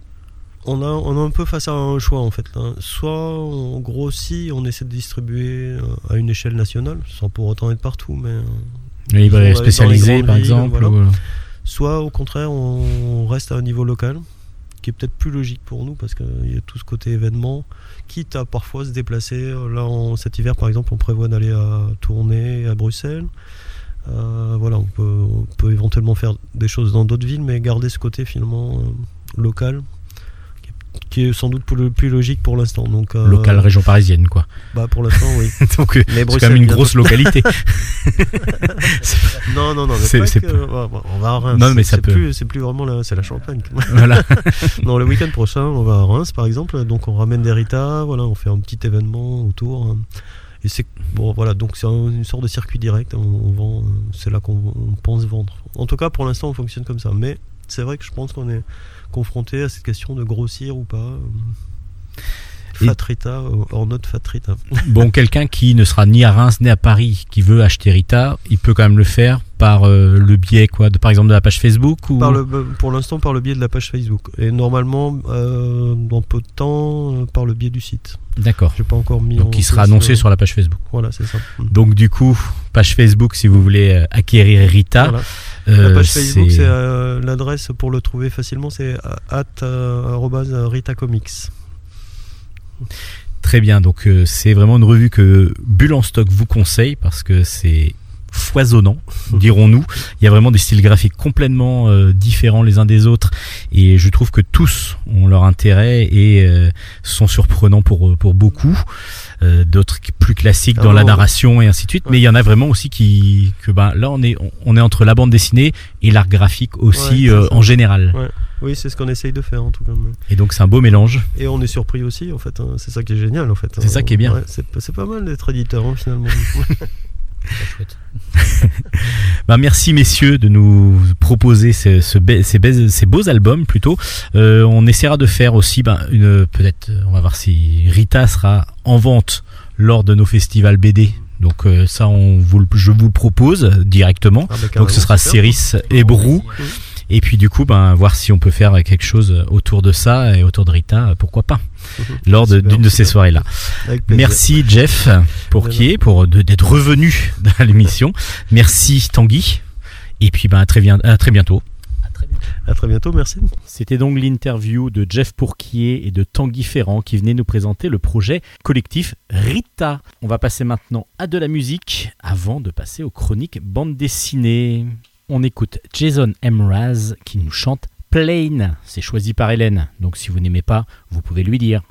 on a, on a un peu face à un choix en fait. là. Soit on grossit, on essaie de distribuer à une échelle nationale, sans pour autant être partout, mais les spécialisées, grandes par villes, exemple. voilà. ou, soit au contraire on reste à un niveau local, qui est peut-être plus logique pour nous parce qu'il y a tout ce côté événement, quitte à parfois se déplacer. Là, cet hiver par exemple, on prévoit d'aller à Tournai, à Bruxelles. Euh, voilà, on peut, on peut éventuellement faire des choses dans d'autres villes, mais garder ce côté finalement euh, local, qui est, sans doute plus, plus logique pour l'instant. Donc, euh, Locale région parisienne, quoi. bah, pour l'instant, oui. Donc, euh, c'est quand même une grosse localité. Non, non, non, C'est- ouais, on va à Reims. Non, mais ça peut. C'est plus vraiment la, c'est la Champagne. voilà. non, le week-end prochain, on va à Reims, par exemple. Donc, on ramène des Rita. Voilà, on fait un petit événement autour. hein. Et c'est bon, voilà. Donc, c'est un- une sorte de circuit direct. On, on vend. C'est là qu'on on pense vendre. En tout cas, pour l'instant, on fonctionne comme ça. Mais c'est vrai que je pense qu'on est confronté à cette question de grossir ou pas. Euh, Et- Fat Rita, euh, or not Fat Rita. Bon, quelqu'un qui ne sera ni à Reims ni à Paris, qui veut acheter Rita, il peut quand même le faire par euh, le biais, quoi, de, par exemple, de la page Facebook ou... Par le, pour l'instant, par le biais de la page Facebook. Et normalement, euh, dans peu de temps, par le biais du site. D'accord. J'ai pas encore mis en Donc, il sera annoncé euh, sur la page Facebook. Voilà, c'est ça. Mm. Donc, du coup, page Facebook si vous voulez acquérir Rita. Voilà. Euh, La page Facebook, c'est euh, l'adresse pour le trouver facilement, c'est at Rita Comics. Très bien, donc euh, c'est vraiment une revue que Bulle en stock vous conseille parce que c'est foisonnant, dirons-nous. Il y a vraiment des styles graphiques complètement euh, différents les uns des autres et je trouve que tous ont leur intérêt et euh, sont surprenants pour, pour beaucoup. Euh, D'autres plus classiques dans la bon, narration et ainsi de suite, mais il y en a vraiment aussi qui que ben là on est on est entre la bande dessinée et l'art graphique aussi Ouais, en général. Oui, c'est ce qu'on essaye de faire en tout cas. Et donc c'est un beau mélange. Et on est surpris aussi, en fait. hein. C'est ça qui est génial, en fait. C'est ça qui est bien. Ouais, c'est pas mal d'être éditeur, hein, finalement. Chouette. Bah, merci messieurs de nous proposer ce- ce be- ces, be- ces beaux albums plutôt. Euh, on essaiera de faire aussi ben, une peut-être euh, on va voir si Rita sera en vente lors de nos festivals BD. Donc euh, ça on vous je vous le propose directement. Ah, bah, Donc ce sera. Céris et Brou et puis du coup ben voir si on peut faire quelque chose autour de ça et autour de Rita pourquoi pas lors de- Super, d'une de ces super. soirées là. Avec plaisir. Merci Jeff pour qui est pour d'être revenu dans l'émission. Merci Tanguy. Et puis ben à très, bien, à très bientôt. À très bientôt. À très bientôt, merci. C'était donc l'interview de Jeff Pourquier et de Tanguy Ferrand qui venaient nous présenter le projet collectif Rita. On va passer maintenant à de la musique avant de passer aux chroniques bande dessinée. On écoute Jason Mraz qui nous chante Plain. C'est choisi par Hélène. Donc si vous n'aimez pas, vous pouvez lui dire.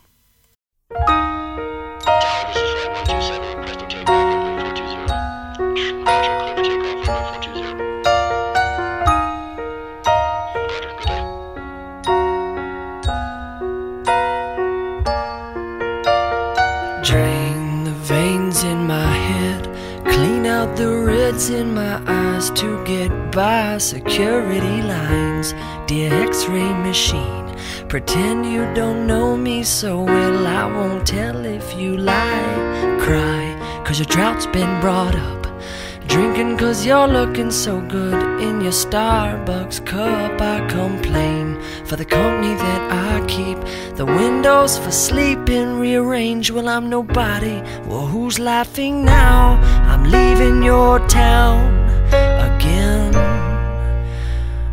Drain the veins in my head, clean out the reds in my eyes to get by security lines. Dear X ray machine, pretend you don't know me so well. I won't tell if you lie. Cry, cause your drought's been brought up. Drinking cause you're looking so good in your Starbucks cup. I complain for the company that I keep. The windows for sleeping rearranged. Well, I'm nobody. Well, who's laughing now? I'm leaving your town again.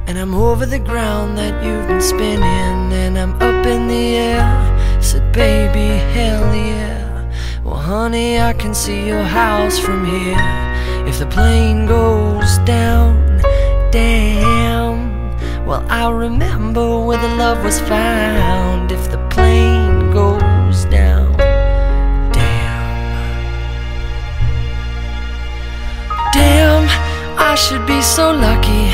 And I'm over the ground that you've been spinning. And I'm up in the air. Said, baby, hell yeah. Well, honey, I can see your house from here. If the plane goes down, damn. Well, I'll remember where the love was found. If the plane goes down, damn. Damn, I should be so lucky.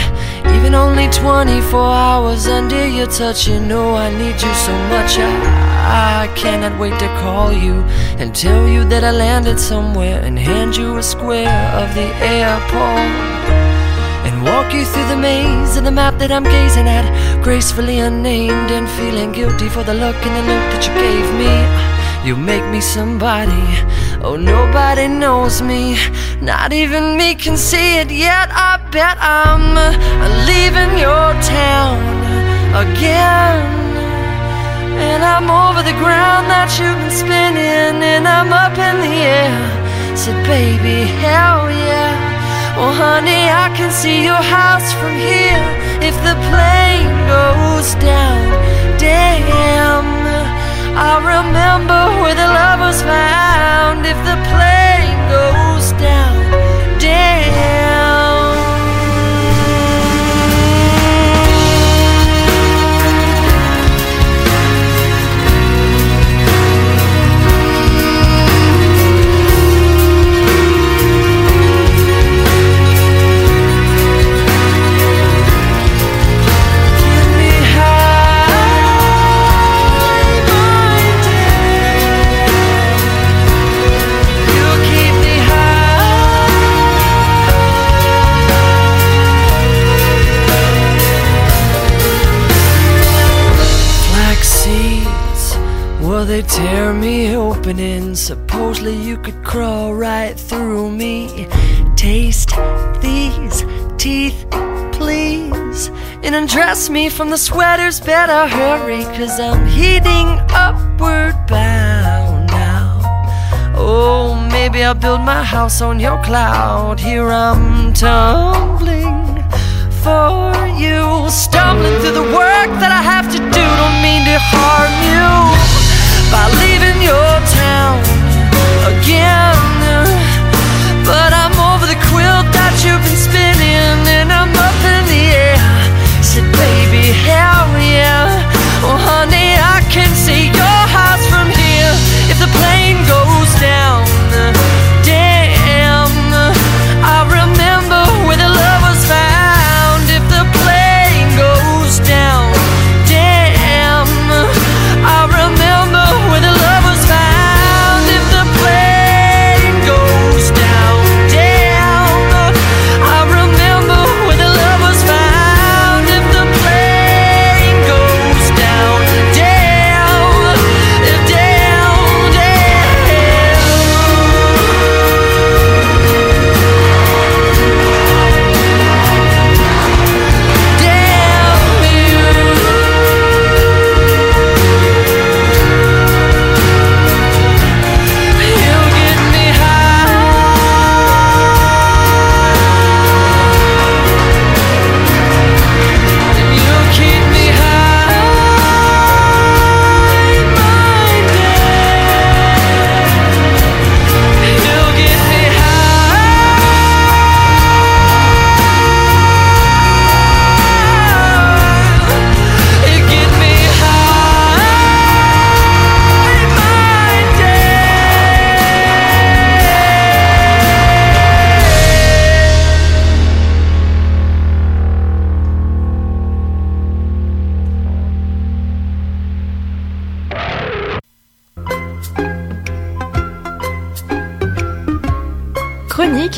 Even only 24 hours under your touch, you know I need you so much. I, I cannot wait to call you and tell you that I landed somewhere and hand you a square of the airport and walk you through the maze of the map that I'm gazing at, gracefully unnamed and feeling guilty for the look and the look that you gave me. You make me somebody. Oh, nobody knows me. Not even me can see it yet. I bet I'm leaving your town again. And I'm over the ground that you've been spinning, and I'm up in the air. Said, baby, hell yeah. Well, honey, I can see your house from here. If the plane goes down, damn. I remember where the love was found. If the plane goes down, damn. They tear me open, and supposedly you could crawl right through me. Taste these teeth, please, and undress me from the sweaters. Better hurry, cause I'm heading upward bound now. Oh, maybe I'll build my house on your cloud. Here I'm tumbling for you, stumbling through the work that I have to do. Don't mean to harm you by leaving your town again. But I'm over the quilt that you've been spinning, and I'm up in the air. Said, baby, hell yeah. Oh, honey, I can see your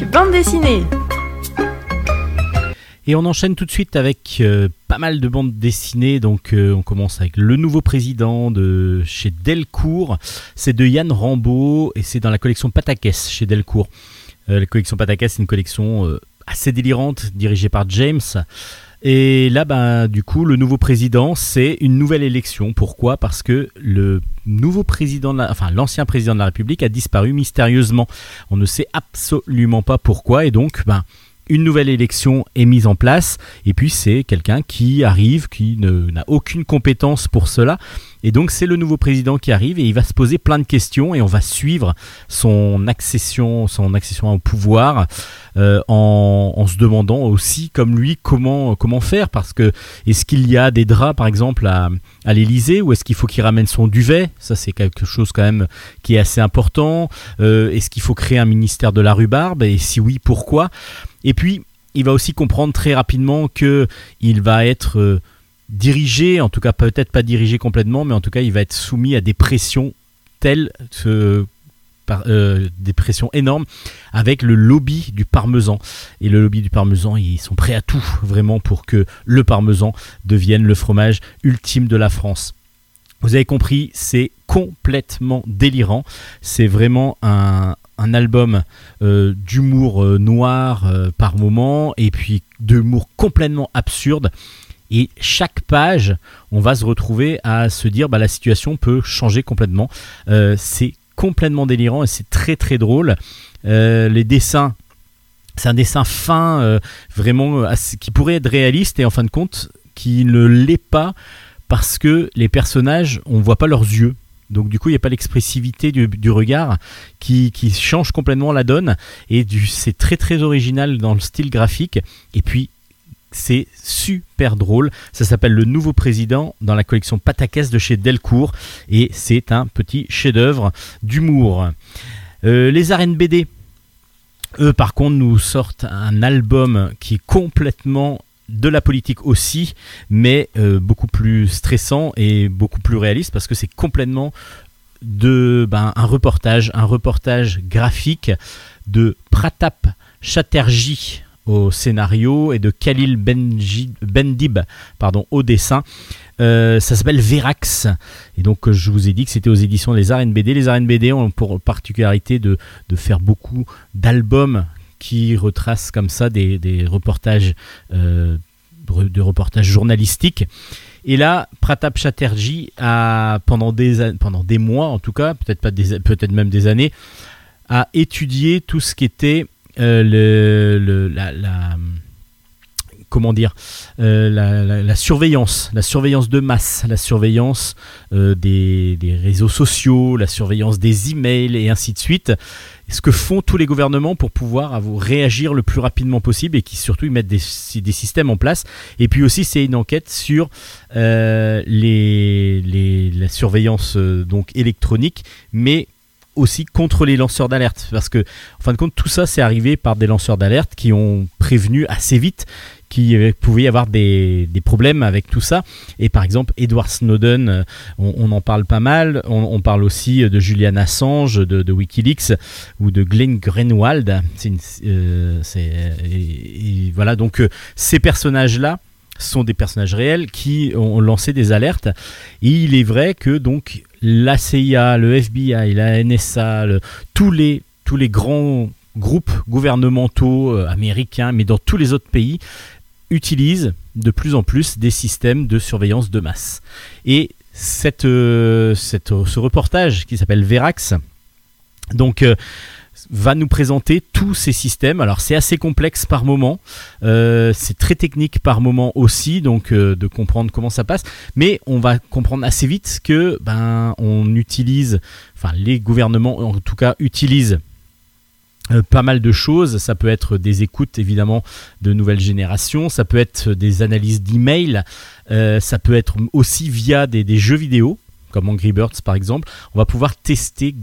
Bande dessinée. Et on enchaîne tout de suite avec euh, pas mal de bandes dessinées. Donc euh, on commence avec le nouveau président de chez Delcourt. C'est de Yann Rambaud et c'est dans la collection Patakès chez Delcourt. Euh, la collection Patakès, c'est une collection assez délirante dirigée par James. Et là, ben, du coup, le nouveau président, c'est une nouvelle élection. Pourquoi? Parce que le nouveau président, l'ancien président de la République a disparu mystérieusement. On ne sait absolument pas pourquoi. Et donc, ben, une nouvelle élection est mise en place et puis c'est quelqu'un qui arrive qui n'a aucune compétence pour cela et donc c'est le nouveau président qui arrive et il va se poser plein de questions et on va suivre son accession son accession au pouvoir euh, en, en se demandant aussi comme lui comment comment faire. Parce que est-ce qu'il y a des draps par exemple à, à l'Elysée ou est-ce qu'il faut qu'il ramène son duvet? Ça c'est quelque chose quand même qui est assez important. Euh, est-ce qu'il faut créer un ministère de la rhubarbe? Et si oui pourquoi? Et puis, il va aussi comprendre très rapidement que il va être euh, dirigé, en tout cas peut-être pas dirigé complètement, mais en tout cas il va être soumis à des pressions telles, euh, des pressions énormes, avec le lobby du parmesan. Et le lobby du parmesan, ils sont prêts à tout, vraiment, pour que le parmesan devienne le fromage ultime de la France. Vous avez compris, c'est complètement délirant. C'est vraiment un, un album euh, d'humour euh, noir par moment et puis d'humour complètement absurde. Et chaque page, on va se retrouver à se dire bah, la situation peut changer complètement. Euh, c'est complètement délirant et c'est très très drôle. Euh, les dessins, c'est un dessin fin, euh, vraiment qui pourrait être réaliste et en fin de compte qui ne l'est pas parce que les personnages, on voit pas leurs yeux. Donc du coup, il n'y a pas l'expressivité du, du regard qui, qui change complètement la donne. Et c'est très très original dans le style graphique. Et puis, c'est super drôle. Ça s'appelle Le Nouveau Président dans la collection Patakès de chez Delcourt. Et c'est un petit chef-d'œuvre d'humour. Euh, les arènes BD, eux par contre, nous sortent un album qui est complètement de la politique aussi, mais euh, beaucoup plus stressant et beaucoup plus réaliste parce que c'est complètement de ben, un reportage, un reportage graphique de Pratap Chatterjee au scénario et de Khalil Benji- Bendib pardon, au dessin. Euh, ça s'appelle Verax. Et donc, euh, je vous ai dit que c'était aux éditions Les Arènes BD. Les Arènes BD ont pour particularité de, de faire beaucoup d'albums qui retracent comme ça des, des reportages, euh, de reportages journalistiques. Et là, Pratap Chatterjee a, pendant des, an- pendant des mois en tout cas, peut-être pas des, peut-être même des années, a étudié tout ce qui était euh, la, comment dire euh, la, la- la surveillance, la surveillance de masse, la surveillance euh, des, des réseaux sociaux, la surveillance des emails et ainsi de suite. Ce que font tous les gouvernements pour pouvoir avoir- réagir le plus rapidement possible et qui surtout ils mettent des, des systèmes en place. Et puis aussi c'est une enquête sur les, les- la surveillance donc électronique, mais aussi contre les lanceurs d'alerte. Parce que en fin de compte tout ça c'est arrivé par des lanceurs d'alerte qui ont prévenu assez vite qu'il pouvait y avoir des, des problèmes avec tout ça. Et par exemple Edward Snowden euh, on, en parle pas mal. On, parle aussi de Julian Assange de, Wikileaks ou de Glenn Greenwald. Une- euh, voilà. Donc euh, ces personnages là sont des personnages réels qui ont lancé des alertes et il est vrai que donc la CIA, le FBI, la NSA, tous les tous les grands groupes gouvernementaux euh, américains, mais dans tous les autres pays, utilisent de plus en plus des systèmes de surveillance de masse. Et cette, euh, cette- ce reportage qui s'appelle Verax, donc euh, va nous présenter tous ces systèmes. Alors c'est assez complexe par moment, euh, c'est très technique par moment aussi, donc euh, de comprendre comment ça passe. Mais on va comprendre assez vite que ben on utilise, enfin les gouvernements en tout cas utilisent euh, pas mal de choses. Ça peut être des écoutes évidemment de nouvelle génération, ça peut être des analyses d'emails, euh, ça peut être aussi via des, jeux vidéo comme Angry Birds par exemple. On va pouvoir tester,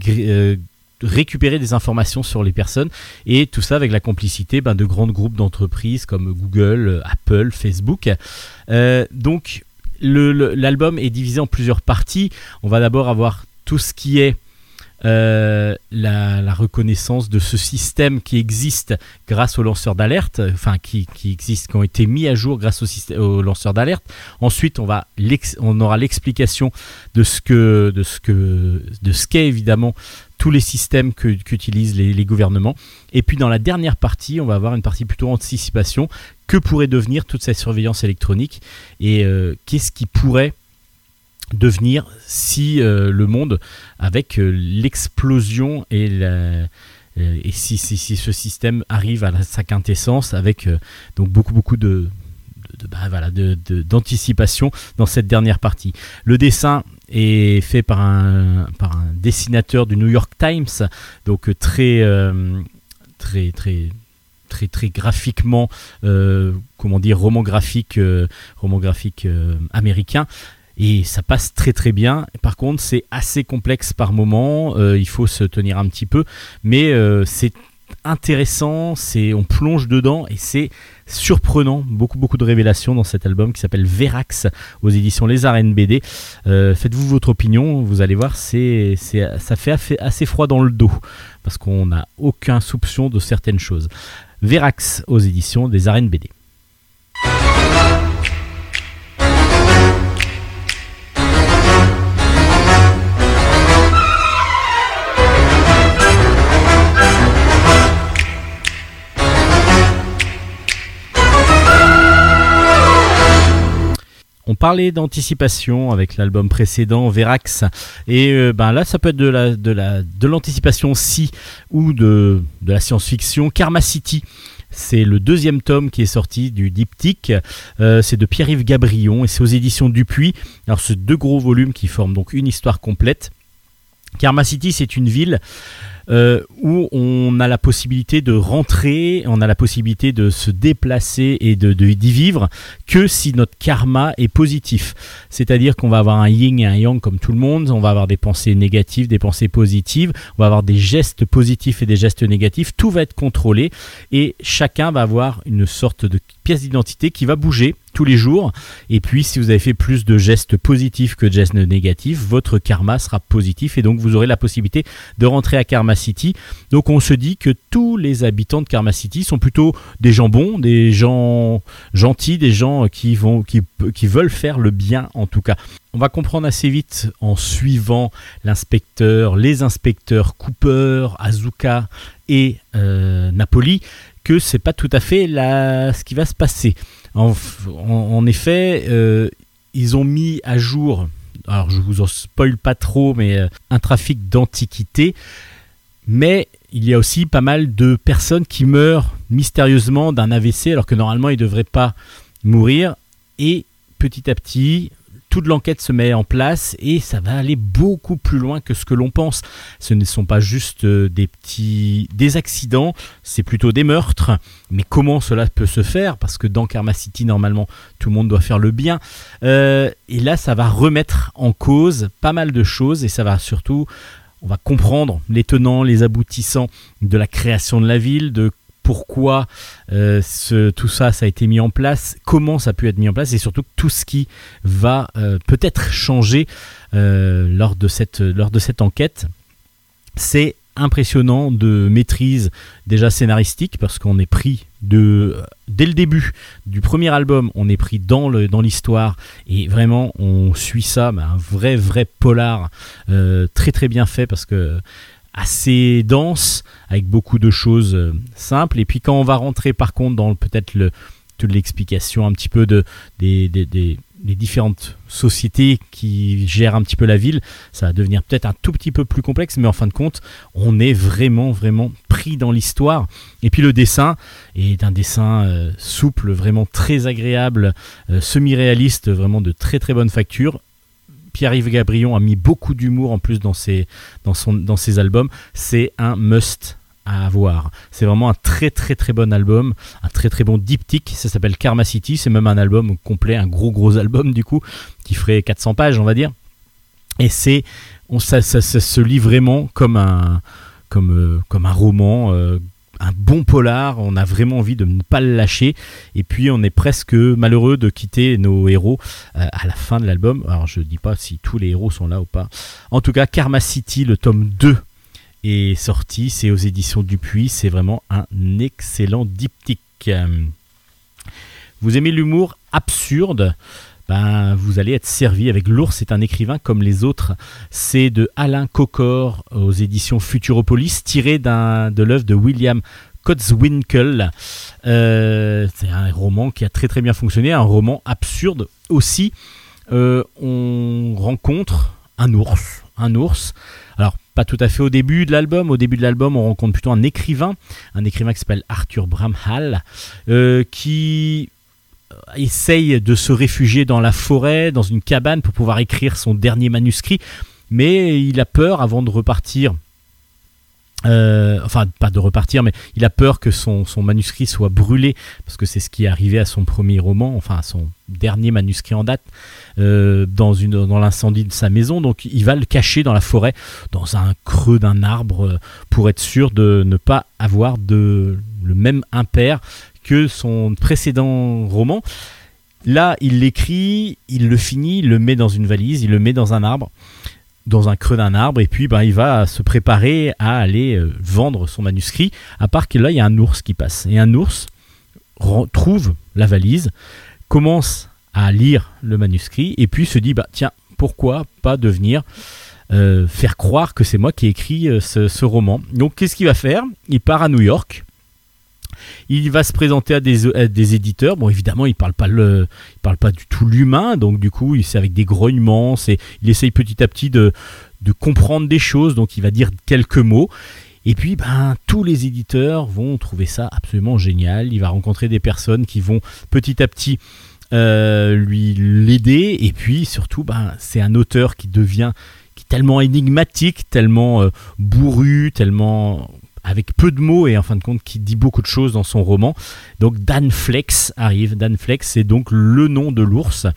récupérer des informations sur les personnes et tout ça avec la complicité ben, de grands groupes d'entreprises comme Google, euh, Apple, Facebook. Euh, donc l'album est divisé en plusieurs parties. On va d'abord avoir tout ce qui est euh, la, reconnaissance de ce système qui existe grâce aux lanceurs d'alerte, enfin qui, qui existent, qui ont été mis à jour grâce au aux lanceurs d'alerte. Ensuite, on va on aura l'explication de ce que de ce que de ce qu'est évidemment tous les systèmes que- qu'utilisent les, gouvernements. Et puis dans la dernière partie, on va avoir une partie plutôt anticipation. Que pourrait devenir toute cette surveillance électronique? Et euh, qu'est-ce qui pourrait devenir si euh, le monde, avec euh, l'explosion et si, ce système arrive à sa quintessence avec donc beaucoup beaucoup de de- de- bah, voilà, d'anticipation dans cette dernière partie? Le dessin est fait par un, par un dessinateur du New York Times, donc euh, très, euh, très, très, très, très graphiquement, euh, comment dire, roman graphique, roman graphique américain. Et ça passe très très bien. Par contre, c'est assez complexe par moment. il faut se tenir un petit peu, mais c'est intéressant. C'est on plonge dedans et c'est surprenant. Beaucoup beaucoup de révélations dans cet album qui s'appelle Verax aux éditions Les Arènes BD. Euh, Faites-vous votre opinion. Vous allez voir, c'est ça fait assez froid dans le dos parce qu'on n'a aucun soupçon de certaines choses. Verax aux éditions des Arènes BD. Parlait d'anticipation avec l'album précédent Verax et euh, ben là ça peut être de la de la de l'anticipation si ou de la science-fiction Karma City. C'est le deuxième tome qui est sorti du diptyque. Euh, c'est de Pierre-Yves Gabrion et c'est aux éditions Dupuis. Alors, c'est deux gros volumes qui forment donc une histoire complète. Karma City, c'est une ville euh, où on a la possibilité de rentrer, on a la possibilité de se déplacer et de d'y vivre que si notre karma est positif. C'est-à-dire qu'on va avoir un yin et un yang comme tout le monde, on va avoir des pensées négatives, des pensées positives, on va avoir des gestes positifs et des gestes négatifs, tout va être contrôlé et chacun va avoir une sorte de pièce d'identité qui va bouger tous les jours. Et puis, si vous avez fait plus de gestes positifs que de gestes négatifs, votre karma sera positif et donc vous aurez la possibilité de rentrer à Karma City. Donc, on se dit que tous les habitants de Karma City sont plutôt des gens bons, des gens gentils, des gens qui vont, qui, veulent faire le bien en tout cas. On va comprendre assez vite en suivant l'inspecteur, les inspecteurs Cooper, Azuka et euh, Napoli que c'est pas tout à fait ce qui va se passer. En, effet, euh, ils ont mis à jour, alors je vous en spoil pas trop, mais euh, un trafic d'antiquités, mais il y a aussi pas mal de personnes qui meurent mystérieusement d'un AVC alors que normalement ils ne devraient pas mourir, et petit à petit, toute l'enquête se met en place et ça va aller beaucoup plus loin que ce que l'on pense. Ce ne sont pas juste euh, des petits accidents, c'est plutôt des meurtres. Mais comment cela peut se faire? Parce que dans Karma City, normalement, tout le monde doit faire le bien. Euh, et là, ça va remettre en cause pas mal de choses et ça va surtout, on va comprendre les tenants, les aboutissants de la création de la ville, pourquoi euh, tout ça, a été mis en place, comment ça a pu être mis en place et surtout tout ce qui va euh, peut-être changer euh, lors, de cette, enquête. C'est impressionnant de maîtrise déjà scénaristique parce qu'on est pris dès le début du premier album on est pris dans l'histoire et vraiment on suit ça un vrai vrai polar très très bien fait parce que assez dense avec beaucoup de choses euh, simples. Et puis quand on va rentrer par contre dans peut-être le toute l'explication un petit peu de des, différentes sociétés qui gèrent un petit peu la ville ça va devenir peut-être un tout petit peu plus complexe. Mais en fin de compte on est vraiment vraiment pris dans l'histoire. Et puis le dessin est un dessin euh, souple vraiment très agréable euh, semi-réaliste vraiment de très très bonne facture Pierre-Yves Gabrion a mis beaucoup d'humour en plus dans ses, albums. C'est un must à avoir. C'est vraiment un très très très bon album un très très bon diptyque. Ça s'appelle Karma City. C'est même un album complet un gros gros album du coup qui ferait 400 pages on va dire. Et c'est on ça, se lit vraiment comme un euh, roman euh, bon polar on a vraiment envie de ne pas le lâcher. Et puis on est presque malheureux de quitter nos héros euh, à la fin de l'album. Alors je dis pas si tous les héros sont là ou pas. En tout cas Karma City le tome 2 est sorti. C'est aux éditions Dupuis. C'est vraiment un excellent diptyque. Vous aimez l'humour absurde? Ben, vous allez être servi avec L'ours est un écrivain comme les autres. C'est de Alain Cocor aux éditions Futuropolis, tiré de l'œuvre de William Kotzwinkle. Euh, c'est un roman qui a très très bien fonctionné, un roman absurde aussi. Euh, on rencontre un ours, un ours. Alors pas tout à fait au début de l'album. Au début de l'album, on rencontre plutôt un écrivain, un écrivain qui s'appelle Arthur Bramhall, euh, qui essaye de se réfugier dans la forêt, dans une cabane pour pouvoir écrire son dernier manuscrit, mais il a peur avant de repartir. euh, enfin, pas de repartir, mais il a peur que son, son manuscrit soit brûlé, parce que c'est ce qui est arrivé à son premier roman, enfin à son dernier manuscrit en date, euh, dans, dans l'incendie de sa maison. Donc il va le cacher dans la forêt, dans un creux d'un arbre, euh, pour être sûr de ne pas avoir de, le même impair que son précédent roman. Là, il l'écrit, il le finit, il le met dans une valise, il le met dans un arbre, dans un creux d'un arbre, et puis ben, il va se préparer à aller euh, vendre son manuscrit, à part que là, il y a un ours qui passe. Et un ours trouve la valise, commence à lire le manuscrit, et puis se dit, bah tiens, pourquoi pas devenir euh, faire croire que c'est moi qui ai écrit euh, ce, ce roman. Donc qu'est-ce qu'il va faire? Il part à New York Il va se présenter à des, à des éditeurs. Bon, évidemment, il parle parle pas du tout l'humain, donc du coup, c'est avec des grognements. Il essaye petit à petit de, comprendre des choses. Donc, il va dire quelques mots. Et puis, ben, tous les éditeurs vont trouver ça absolument génial. Il va rencontrer des personnes qui vont petit à petit euh, lui l'aider. Et puis, surtout, ben, c'est un auteur qui devient qui tellement énigmatique, tellement euh, bourru, tellement avec peu de mots et en fin de compte qui dit beaucoup de choses dans son roman. Donc Dan Flex arrive. Dan Flex, c'est donc le nom de l'ours.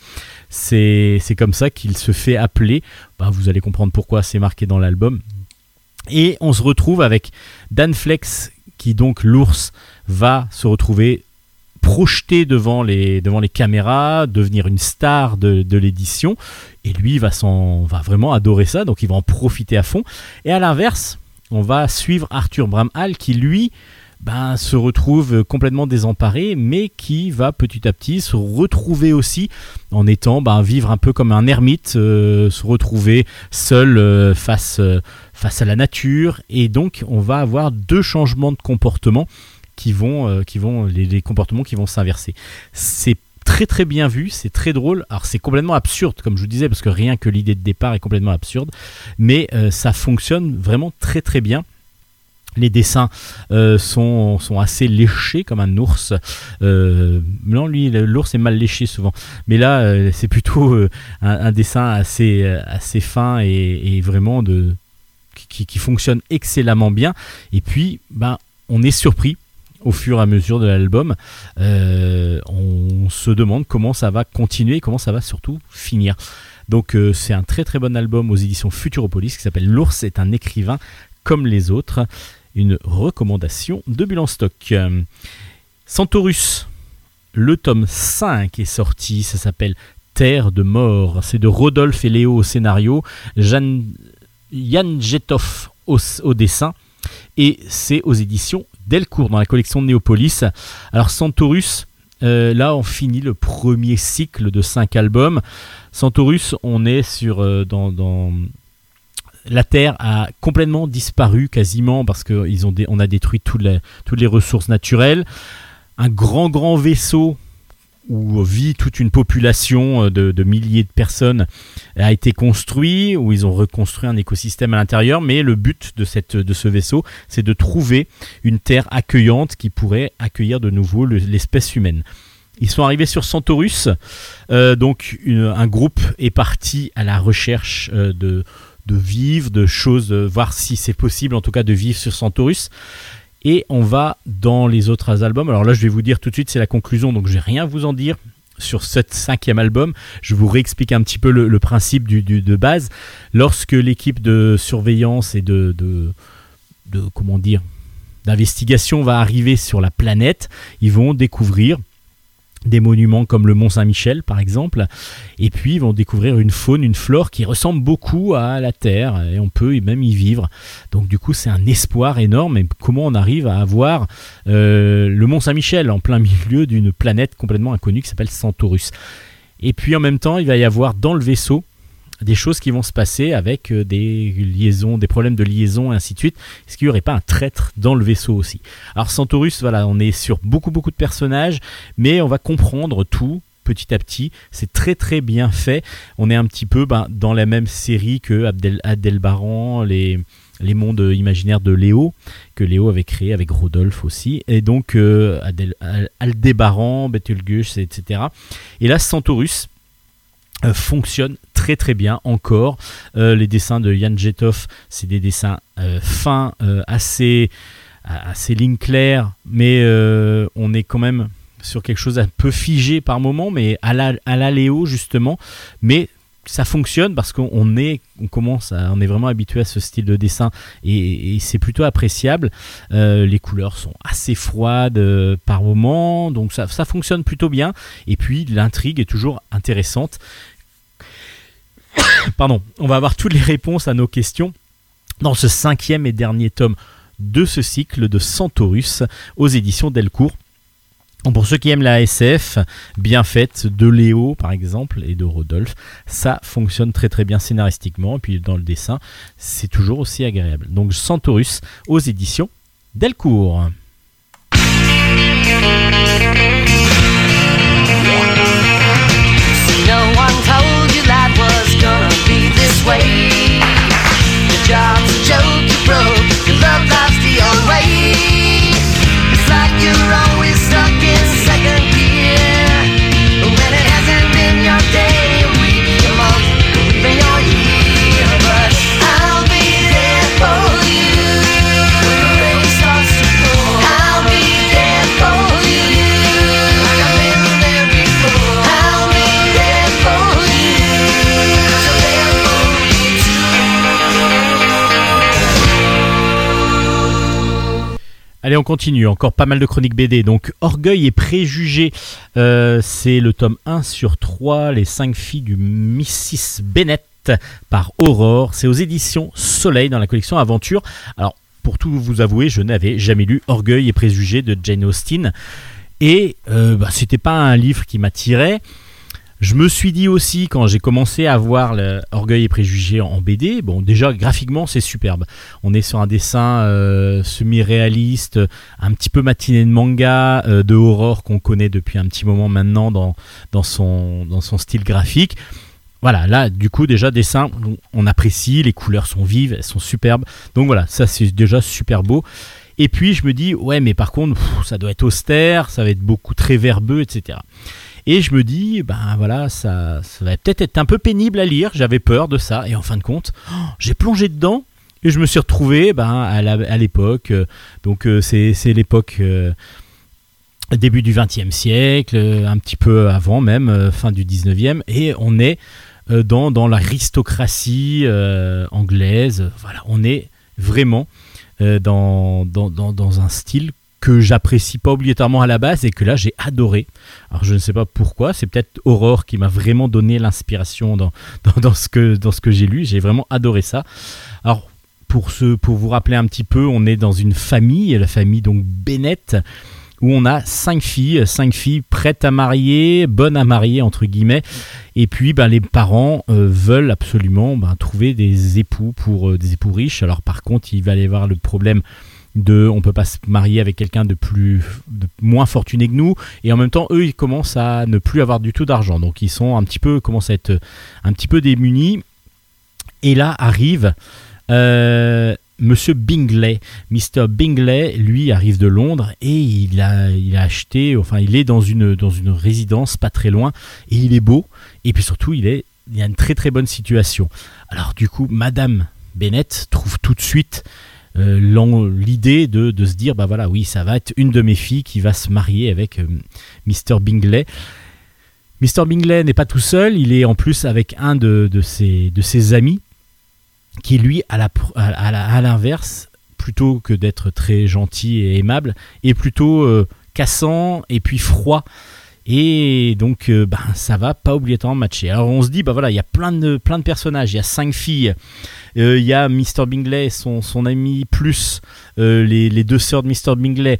C'est comme ça qu'il se fait appeler. Ben, vous allez comprendre pourquoi c'est marqué dans l'album. Et on se retrouve avec Dan Flex, qui donc l'ours va se retrouver projeté devant les, devant les caméras, devenir une star de, de l'édition. Et lui va, va vraiment adorer ça, donc il va en profiter à fond. Et à l'inverse, on va suivre Arthur Bramhall, qui lui ben, se retrouve complètement désemparé, mais qui va petit à petit se retrouver aussi en étant ben, vivre un peu comme un ermite, euh, se retrouver seul euh, face, euh, face à la nature. Et donc, on va avoir deux changements de comportement qui vont, qui vont les, les comportements qui vont s'inverser. C'est très très bien vu, c'est très drôle. Alors c'est complètement absurde, comme je vous disais, parce que rien que l'idée de départ est complètement absurde, mais euh, ça fonctionne vraiment très très bien. Les dessins euh, sont, assez léchés comme un ours. Euh, non, lui, l'ours est mal léché souvent. Mais là, c'est plutôt un, dessin assez, fin et, vraiment qui fonctionne excellemment bien. Et puis, ben, on est surpris au fur et à mesure de l'album. Euh, on se demande comment ça va continuer, comment ça va surtout finir. Donc euh, c'est un très très bon album aux éditions Futuropolis qui s'appelle L'ours est un écrivain comme les autres. Une recommandation de Bulan Stock. Centaurus, le tome 5 est sorti, ça s'appelle Terre de mort. C'est de Rodolphe et Léo au scénario, Jan, Yann Jetoff au, au dessin, et c'est aux éditions Delcourt dans la collection Néopolis. Alors Centaurus, euh, là on finit le premier cycle de 5 albums. Centaurus, on est sur euh, la Terre a complètement disparu quasiment parce qu'on a détruit toutes les ressources naturelles. Un grand grand vaisseau où vit toute une population euh, de, milliers de personnes a été construit, où ils ont reconstruit un écosystème à l'intérieur, mais le but de, cette, de ce vaisseau, c'est de trouver une Terre accueillante qui pourrait accueillir de nouveau le- l'espèce humaine. Ils sont arrivés sur Centaurus, euh, donc un groupe est parti à la recherche euh, de, vivre, de choses, voir si c'est possible en tout cas de vivre sur Centaurus. Et on va dans les autres albums. Alors là, je vais vous dire tout de suite, c'est la conclusion, donc je vais rien vous en dire sur ce cinquième album. Je vous réexplique un petit peu le, principe de base. Lorsque l'équipe de surveillance et de comment dire d'investigation va arriver sur la planète, ils vont découvrir des monuments comme le Mont Saint-Michel par exemple, et puis ils vont découvrir une faune, une flore qui ressemble beaucoup à la Terre, et on peut même y vivre. Donc du coup c'est un espoir énorme, et comment on arrive à avoir euh, le Mont Saint-Michel en plein milieu d'une planète complètement inconnue qui s'appelle Centaurus. Et puis en même temps il va y avoir dans le vaisseau des choses qui vont se passer avec euh, des liaisons, des problèmes de liaison et ainsi de suite. Est-ce qu'il n'y aurait pas un traître dans le vaisseau aussi? Alors Centaurus, voilà, on est sur beaucoup beaucoup de personnages, mais on va comprendre tout petit à petit. C'est très très bien fait. On est un petit peu ben, dans la même série que Abdel, les, les mondes imaginaires de Léo, que Léo avait créé avec Rodolphe aussi. Et donc euh, Adel, Al- Aldébaran, etc. Et là, Centaurus fonctionne très très bien encore. Euh, les dessins de Yann Jetoff, c'est des dessins euh, fins, euh, assez, assez lignes claires, mais euh, on est quand même sur quelque chose un peu figé par moment, mais à la, à justement. Mais ça fonctionne parce qu'on est, on commence, à, on est vraiment habitué à ce style de dessin et, c'est plutôt appréciable. Euh, les couleurs sont assez froides euh, par moment, donc ça, ça fonctionne plutôt bien. Et puis l'intrigue est toujours intéressante. Pardon, on va avoir toutes les réponses à nos questions dans ce cinquième et dernier tome de ce cycle de Centaurus aux éditions Delcourt. Pour ceux qui aiment la SF bien faite de Léo par exemple et de Rodolphe, ça fonctionne très très bien scénaristiquement et puis dans le dessin c'est toujours aussi agréable. Donc Centaurus aux éditions Delcourt. Second Allez, on continue. Encore pas mal de chroniques BD. Donc, Orgueil et Préjugés, euh, c'est le tome 1 sur 3, Les 5 filles du Mrs. Bennett par Aurore. C'est aux éditions Soleil dans la collection Aventure. Alors, pour tout vous avouer, je n'avais jamais lu Orgueil et Préjugés de Jane Austen. Et euh, bah, c'était pas un livre qui m'attirait. Je me suis dit aussi, quand j'ai commencé à voir le Orgueil et Préjugés en BD, bon, déjà graphiquement c'est superbe. On est sur un dessin euh, semi-réaliste, un petit peu matinée de manga, euh, de horreur qu'on connaît depuis un petit moment maintenant dans, dans, son, dans son style graphique. Voilà, là, du coup, déjà, dessin, on- apprécie, les couleurs sont vives, elles sont superbes. Donc voilà, ça c'est déjà super beau. Et puis je me dis, ouais, mais par contre, ça doit être austère, ça va être beaucoup très verbeux, etc. Et je me dis, ben voilà, ça, ça va peut-être être un peu pénible à lire, j'avais peur de ça. Et en fin de compte, oh, j'ai plongé dedans et je me suis retrouvé ben, à l'époque. euh, donc euh, c'est l'époque euh, début du XXe siècle, un petit peu avant même, fin du XIXe. Et on est dans, dans l'aristocratie anglaise. Voilà, on est vraiment dans, dans, dans un style que j'apprécie pas obligatoirement à la base et que là j'ai adoré. Alors je ne sais pas pourquoi, c'est peut-être Aurore qui m'a vraiment donné l'inspiration dans, dans, ce que, dans ce que j'ai lu, j'ai vraiment adoré ça. Alors pour, ce, pour vous rappeler un petit peu, on est dans une famille, la famille donc Bennett, où on a cinq filles, cinq filles prêtes à marier, bonnes à marier entre guillemets, et puis ben, les parents euh, veulent absolument ben, trouver des époux pour euh, des époux riches. Alors par contre, il va y avoir le problème de on peut pas se marier avec quelqu'un de plus moins fortuné que nous. Et en même temps eux ils commencent à ne plus avoir du tout d'argent. Donc ils sont un petit peu commencent à être un petit peu démunis. Et là arrive euh, Monsieur Bingley, Mr Bingley, lui arrive de Londres et il a, il a acheté, enfin il est dans une, dans une résidence pas très loin et il est beau. Et puis surtout il est, il a une très très bonne situation. Alors du coup, Madame Bennett trouve tout de suite euh, l'idée de, de se dire bah voilà oui ça va être une de mes filles qui va se marier avec euh, Mr Bingley. Mr Bingley n'est pas tout seul, il est en plus avec un de, de ses, de ses amis qui lui à la- à l'inverse plutôt que d'être très gentil et aimable est plutôt euh, cassant et puis froid et donc euh, ben, ça va pas obligatoirement matcher. Alors on se dit bah voilà il y a plein de personnages. Il y a cinq filles. Euh, il y a Mr Bingley son, son ami plus euh, les, deux sœurs de Mr Bingley.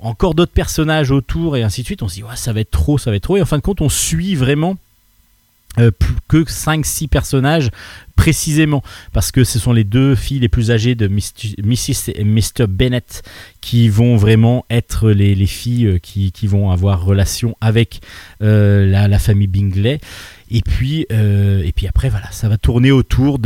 Encore d'autres personnages autour et ainsi de suite. On se dit ouais, ça va être trop ça va être trop. Et en fin de compte on suit vraiment que 5-6 personnages précisément parce que ce sont les deux filles les plus âgées de Mr. Mrs. et Mr. Bennett qui vont vraiment être les, les filles euh, qui, vont avoir relation avec euh, la, famille Bingley et puis euh, et puis après voilà ça va tourner autour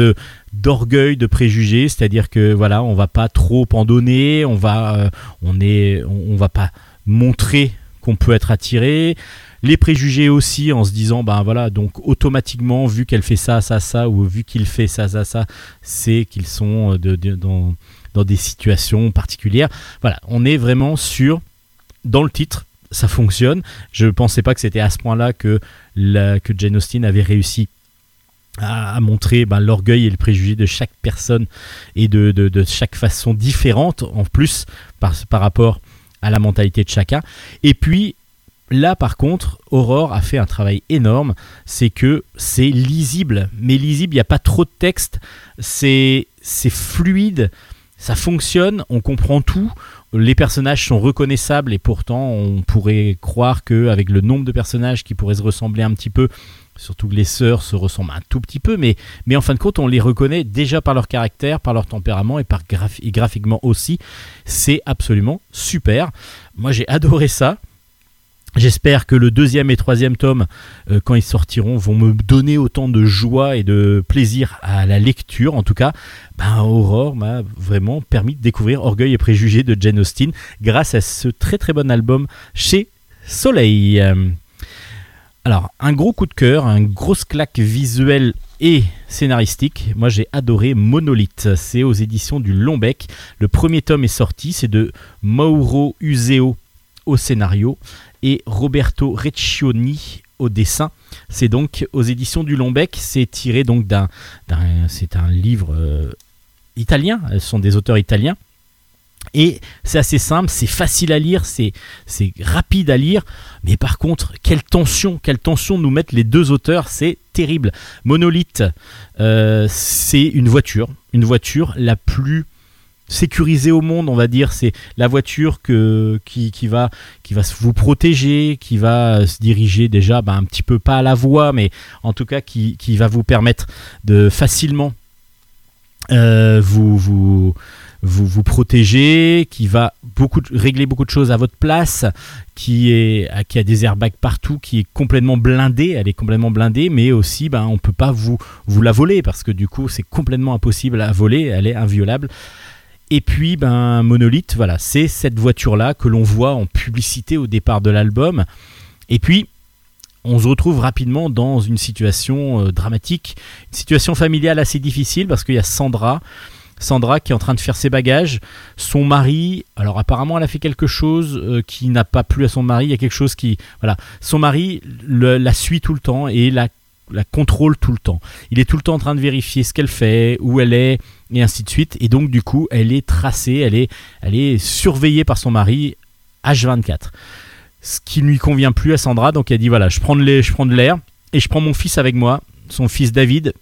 d'orgueil de préjugés c'est-à-dire que voilà on va pas trop en donner on va on est on va pas montrer qu'on peut être attiré les préjugés aussi en se disant ben voilà donc automatiquement vu qu'elle fait ça ça ça ou vu qu'il fait ça ça ça c'est qu'ils sont euh, de, dans dans des situations particulières. Voilà on est vraiment sur dans le titre ça fonctionne. Je pensais pas que c'était à ce point là que la, que Jane Austen avait réussi à, à montrer ben, l'orgueil et le préjugé de chaque personne et de, de, de chaque façon différente en plus par, par rapport à la mentalité de chacun. Et puis Là, par contre, Aurore a fait un travail énorme. C'est que c'est lisible, mais lisible, il n'y a pas trop de texte. C'est fluide, ça fonctionne, on comprend tout. Les personnages sont reconnaissables et pourtant, on pourrait croire que avec le nombre de personnages qui pourraient se ressembler un petit peu, surtout que les sœurs se ressemblent un tout petit peu, mais, mais en fin de compte, on les reconnaît déjà par leur caractère, par leur tempérament et, par et graphiquement aussi. C'est absolument super. Moi, j'ai adoré ça. J'espère que le deuxième et troisième tome, euh, quand ils sortiront, vont me donner autant de joie et de plaisir à la lecture. En tout cas, ben, Aurore m'a vraiment permis de découvrir Orgueil et Préjugés de Jane Austen grâce à ce très très bon album chez Soleil. Euh, alors, un gros coup de cœur, un grosse claque visuelle et scénaristique. Moi, j'ai adoré Monolith. C'est aux éditions du Lombec. Le premier tome est sorti. C'est de Mauro Useo au scénario et Roberto Reccioni au dessin. C'est donc aux éditions du Lombec. C'est tiré donc d'un, c'est un livre euh, italien. Ce sont des auteurs italiens. Et c'est assez simple, c'est facile à lire, c'est, rapide à lire, mais par contre, quelle tension, quelle tension nous mettent les deux auteurs, c'est terrible. Monolith, euh, c'est une voiture, une voiture la plus sécurisée au monde, on va dire. C'est la voiture qui, va, vous protéger, qui va se diriger déjà bah, un petit peu pas à la voie, mais en tout cas qui, va vous permettre de facilement euh, vous, protéger, qui va régler beaucoup de choses à votre place, qui, est, qui a des airbags partout, qui est complètement blindée, elle est complètement blindée, mais aussi ben, on ne peut pas vous, vous la voler parce que du coup c'est complètement impossible à voler, elle est inviolable. Et puis ben Monolith, voilà, c'est cette voiture-là que l'on voit en publicité au départ de l'album. Et puis on se retrouve rapidement dans une situation euh, dramatique, une situation familiale assez difficile parce qu'il y a Sandra, Sandra qui est en train de faire ses bagages. Son mari, alors apparemment elle a fait quelque chose euh, qui n'a pas plu à son mari. Il y a quelque chose qui, voilà, son mari la suit tout le temps et la la contrôle tout le temps. Il est tout le temps en train de vérifier ce qu'elle fait, où elle est, et ainsi de suite. Et donc du coup, elle est tracée, elle est, elle est surveillée par son mari H24. Ce qui ne lui convient plus à Sandra, donc elle dit voilà, je prends de l'air, et je prends mon fils avec moi, son fils David.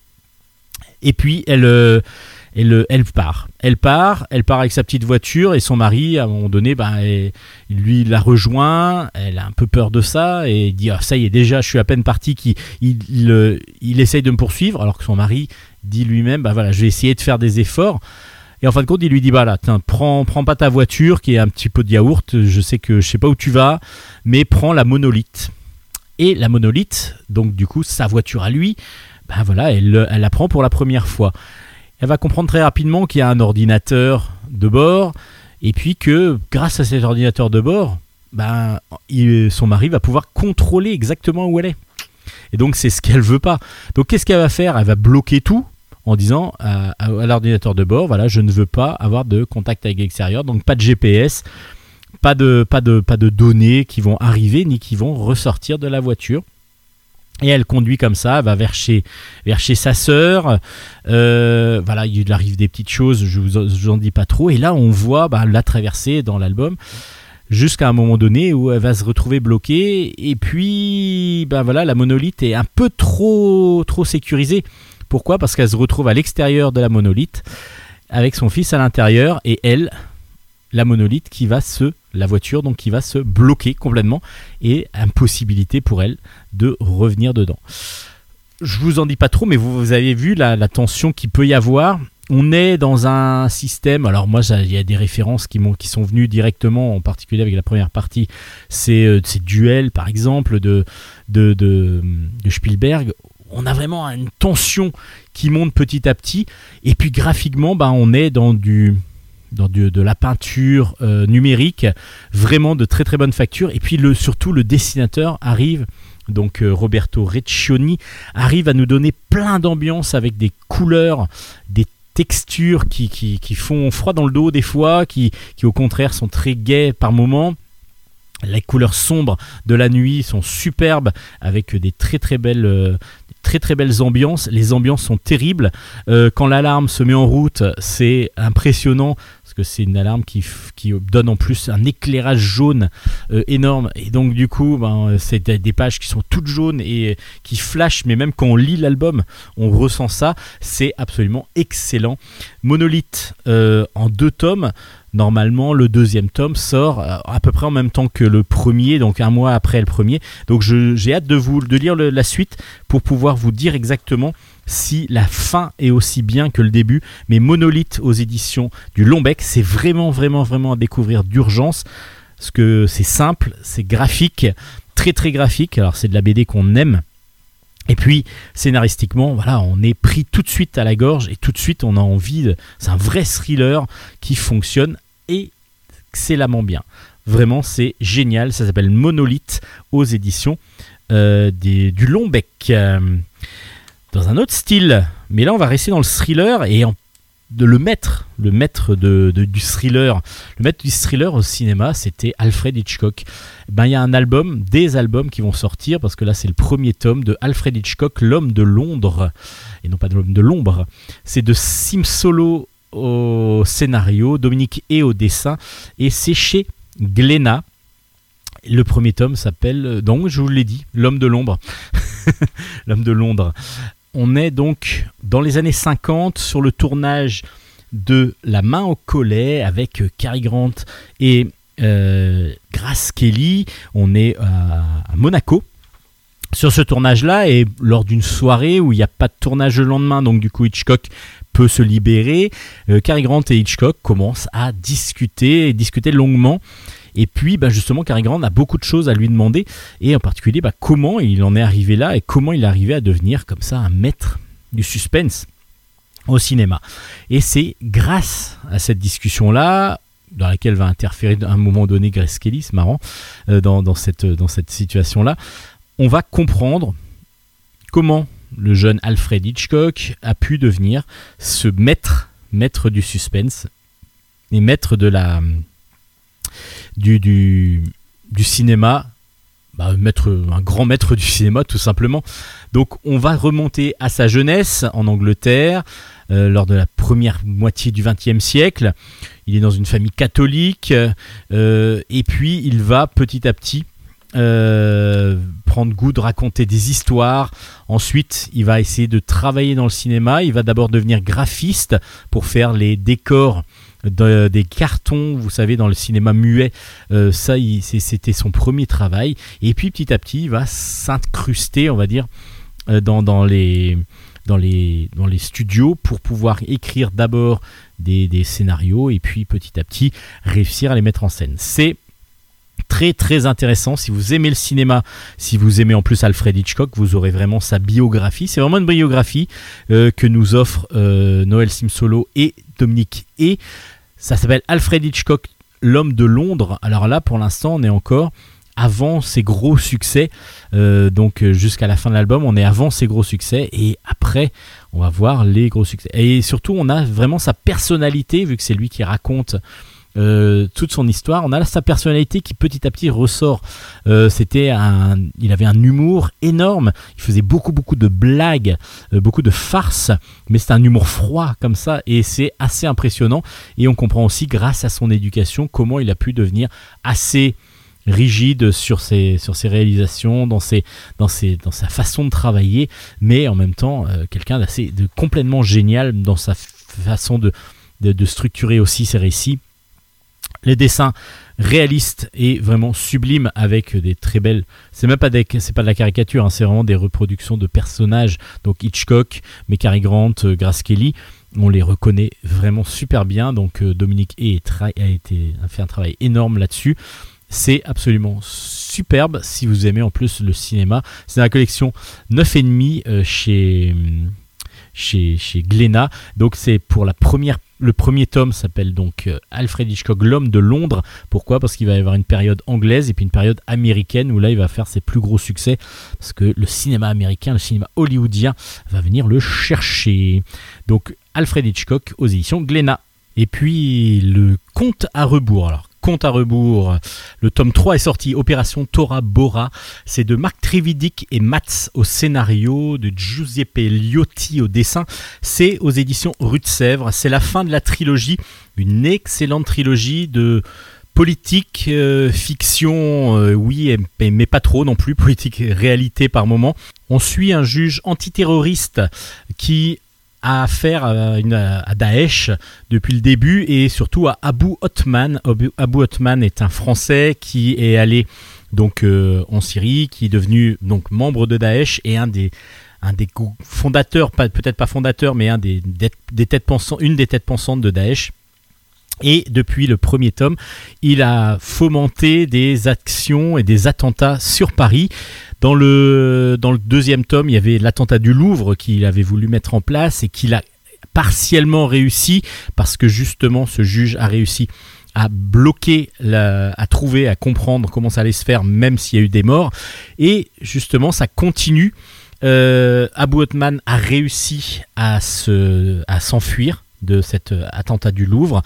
Et puis elle, euh, elle, elle part. Elle part, elle part avec sa petite voiture et son mari, à un moment donné, ben, elle- lui la rejoint. Elle a un peu peur de ça et dit ah, ça y est déjà, je suis à peine parti. Qu'il, il, il, essaye de me poursuivre alors que son mari dit lui-même bah voilà, je vais essayer de faire des efforts. Et en fin de compte, il lui dit bah là, tiens, prends, prends pas ta voiture qui est un petit peu de yaourt. Je sais que je sais pas où tu vas, mais prends la monolithe. Et la monolithe, donc du coup, sa voiture à lui, ben voilà, elle, elle la prend pour la première fois. Elle va comprendre très rapidement qu'il y a un ordinateur de bord, et puis que grâce à cet ordinateur de bord, ben, son mari va pouvoir contrôler exactement où elle est. Et donc c'est ce qu'elle veut pas. Donc qu'est-ce qu'elle va faire? Elle va bloquer tout en disant à, à- l'ordinateur de bord, voilà, je ne veux pas avoir de contact avec l'extérieur, donc pas de GPS, pas de données qui vont arriver ni qui vont ressortir de la voiture. Et elle conduit comme ça, va vers chez, sa sœur. Euh, voilà, il arrive des petites choses, je vous, vous en dis pas trop. Et là, on voit bah, la traversée dans l'album jusqu'à un moment donné où elle va se retrouver bloquée. Et puis, bah voilà, la monolithe est un peu trop, trop sécurisée. Pourquoi? Parce qu'elle se retrouve à l'extérieur de la monolithe avec son fils à l'intérieur et elle, la monolithe qui va se, la voiture donc qui va se bloquer complètement et impossibilité pour elle de revenir dedans. Je vous en dis pas trop, mais vous, avez vu la, tension qu'il peut y avoir. On est dans un système. Alors moi, il y a des références qui, sont venues directement, en particulier avec la première partie. C'est euh, ces duels, par exemple, de, de, de, Spielberg. On a vraiment une tension qui monte petit à petit. Et puis graphiquement, bah, on est dans du de la peinture euh, numérique, vraiment de très très bonne facture. Et puis surtout le dessinateur arrive, donc euh, Roberto Reccioni, arrive à nous donner plein d'ambiance avec des couleurs, des textures qui, font froid dans le dos des fois, qui, au contraire sont très gaies par moments. Les couleurs sombres de la nuit sont superbes avec des très très belles, euh, très très belles ambiances. Les ambiances sont terribles. Quand l'alarme se met en route, c'est impressionnant parce que c'est une alarme qui, donne en plus un éclairage jaune euh, énorme. Et donc du coup, ben, c'est des- pages qui sont toutes jaunes et qui flashent. Mais même quand on lit l'album, on ressent ça. C'est absolument excellent. Monolith euh, en deux tomes. Normalement, le deuxième tome sort euh, à peu près en même temps que le premier, donc un mois après le premier. Donc j'ai hâte de vous de lire la suite pour pouvoir vous dire exactement si la fin est aussi bien que le début. Mais Monolith aux éditions du Lombec, c'est vraiment, vraiment, vraiment à découvrir d'urgence. Parce que c'est simple, c'est graphique, très très graphique. Alors c'est de la BD qu'on aime. Et puis scénaristiquement, voilà, on est pris tout de suite à la gorge et tout de suite on a envie. C'est un vrai thriller qui fonctionne excellemment bien. Vraiment, c'est génial. Ça s'appelle Monolith aux éditions euh, du Longbec. Euh, dans un autre style, mais là on va rester dans le thriller et en- de le maître, le maître de, du thriller, le maître du thriller au cinéma, c'était Alfred Hitchcock. Ben il y a un album, des albums qui vont sortir parce que là c'est le premier tome de Alfred Hitchcock, l'homme de Londres et non pas de l'homme de l'ombre. C'est de Sim Solo au scénario, Dominique et au dessin et c'est chez Glénat. Le premier tome s'appelle, euh, donc je vous l'ai dit, l'homme de l'ombre. l'homme de Londres. On est donc dans les années 50 sur le tournage de La main au collet avec euh, Cary Grant et euh, Grace Kelly. On est à, Monaco. Sur ce tournage-là, et lors d'une soirée où il n'y a pas de tournage le lendemain, donc du coup Hitchcock peut se libérer, euh, Cary Grant et Hitchcock commencent à discuter, et discuter longuement. Et puis, bah, justement, Cary Grant a beaucoup de choses à lui demander, et en particulier, bah, comment il en est arrivé là, et comment il est arrivé à devenir comme ça un maître du suspense au cinéma. Et c'est grâce à cette discussion-là, dans laquelle va interférer à un moment donné Grace Kelly, c'est marrant, euh, cette, dans cette situation-là, on va comprendre comment le jeune Alfred Hitchcock a pu devenir ce maître, maître du suspense et maître de la du, cinéma, bah, un grand maître du cinéma tout simplement. Donc on va remonter à sa jeunesse en Angleterre euh, lors de la première moitié du XXe siècle. Il est dans une famille catholique euh, et puis il va petit à petit euh, prendre goût de raconter des histoires. Ensuite, il va essayer de travailler dans le cinéma. Il va d'abord devenir graphiste pour faire les décors de- des cartons, vous savez, dans le cinéma muet. Euh, ça, c'était son premier travail. Et puis, petit à petit, il va s'incruster, on va dire, euh, dans les studios pour pouvoir écrire d'abord des, des scénarios et puis, petit à petit, réussir à les mettre en scène. C'est très très intéressant. Si vous aimez le cinéma si vous aimez en plus Alfred Hitchcock vous aurez vraiment sa biographie. C'est vraiment une biographie euh, que nous offrent euh, Noël Simsolo et Dominique et ça s'appelle Alfred Hitchcock l'homme de Londres. Alors là pour l'instant on est encore avant ses gros succès. Euh, donc jusqu'à la fin de l'album on est avant ses gros succès. Et après on va voir les gros succès. Et surtout on a vraiment sa personnalité vu que c'est lui qui raconte euh, toute son histoire. On a là sa personnalité qui petit à petit ressort. Euh, C'était un, il avait un humour énorme. Il faisait beaucoup beaucoup de blagues, euh, beaucoup de farces, mais c'est un humour froid comme ça et c'est assez impressionnant. Et on comprend aussi grâce à son éducation comment il a pu devenir assez rigide sur ses, sur ses réalisations, dans, ses, dans, ses, dans sa façon de travailler, mais en même temps quelqu'un d'assez de complètement génial dans sa façon de, de structurer aussi ses récits les dessins réalistes et vraiment sublimes avec des très belles c'est même pas de la caricature hein, c'est vraiment des reproductions de personnages. Donc Hitchcock mais Grant euh, Grace Kelly on les reconnaît vraiment super bien. Donc euh, Dominique tra- a a fait un travail énorme là-dessus. C'est absolument superbe si vous aimez en plus le cinéma. C'est dans la collection 9,5 euh, chez chez, chez. Donc c'est pour la première, le premier tome s'appelle donc euh, Alfred Hitchcock, l'homme de Londres. Pourquoi? Parce qu'il va y avoir une période anglaise et puis une période américaine où là il va faire ses plus gros succès parce que le cinéma américain, le cinéma hollywoodien va venir le chercher. Donc Alfred Hitchcock aux éditions Glénat. Et puis le conte à rebours. Compte à rebours. Le tome 3 est sorti, Opération Tora Bora. C'est de Marc Trevidic et Mats au scénario, de Giuseppe Liotti au dessin. C'est aux éditions Rue de Sèvres. C'est la fin de la trilogie, une excellente trilogie de politique, euh, fiction, euh, oui, mais, mais pas trop non plus, politique réalité par moment. On suit un juge antiterroriste qui a affaire à, à Daesh depuis le début et surtout à Abu Othman. Abu, Abu Othman est un Français qui est allé donc euh, en Syrie, qui est devenu donc membre de Daesh et un des fondateurs, peut-être pas fondateur, mais un têtes pensantes, une des têtes pensantes de Daesh. Et depuis le premier tome, il a fomenté des actions et des attentats sur Paris. Dans le, dans le deuxième tome, il y avait l'attentat du Louvre qu'il avait voulu mettre en place et qu'il a partiellement réussi parce que justement ce juge a réussi à bloquer, la- à trouver, à comprendre comment ça allait se faire, même s'il y a eu des morts. Et justement, ça continue. Euh, Abu Othman a réussi à se, à s'enfuir de cet euh, attentat du Louvre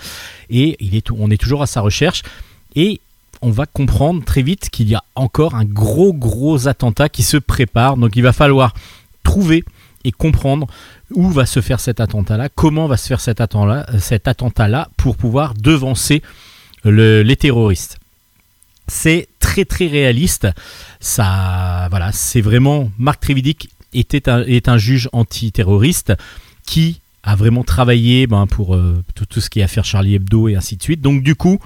et on est toujours à sa recherche et on va comprendre très vite qu'il y a encore un gros gros attentat qui se prépare. Donc il va falloir trouver et comprendre où va se faire cet attentat-là, comment va se faire cet attentat-là, pour pouvoir devancer le- les terroristes. C'est très très réaliste. Ça, voilà, c'est vraiment Marc Trévidic était est un juge antiterroriste qui a vraiment travaillé ben, pour euh, tout, ce qui est affaire Charlie Hebdo et ainsi de suite. Donc du coup,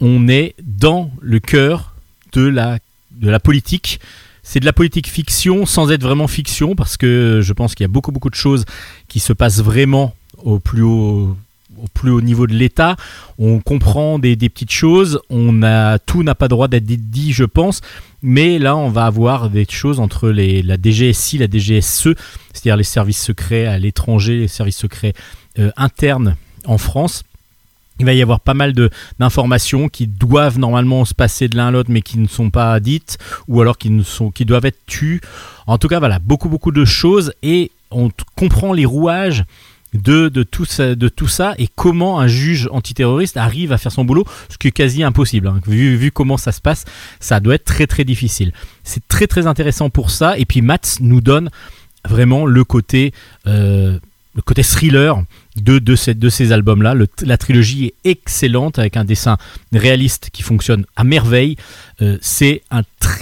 on est dans le cœur de la, de la politique. C'est de la politique fiction sans être vraiment fiction parce que je pense qu'il y a beaucoup beaucoup de choses qui se passent vraiment au plus haut, au plus haut niveau de l'État. On comprend des, petites choses. On a tout n'a pas droit d'être dit, je pense. Mais là, on va avoir des choses entre la DGSI, la DGSE, c'est-à-dire les services secrets à l'étranger, les services secrets euh, internes en France. Il va y avoir pas mal d'informations qui doivent normalement se passer de l'un à l'autre, mais qui ne sont pas dites, ou alors qui, qui doivent être tues. En tout cas, voilà, beaucoup, beaucoup de choses, et on comprend les rouages de, tout ça, de tout ça, et comment un juge antiterroriste arrive à faire son boulot, ce qui est quasi impossible. hein. Vu, vu comment ça se passe, ça doit être très, très difficile. C'est très, très intéressant pour ça, et puis Mats nous donne vraiment le côté... euh, le côté thriller de, ces, albums-là. La trilogie est excellente avec un dessin réaliste qui fonctionne à merveille. Euh, c'est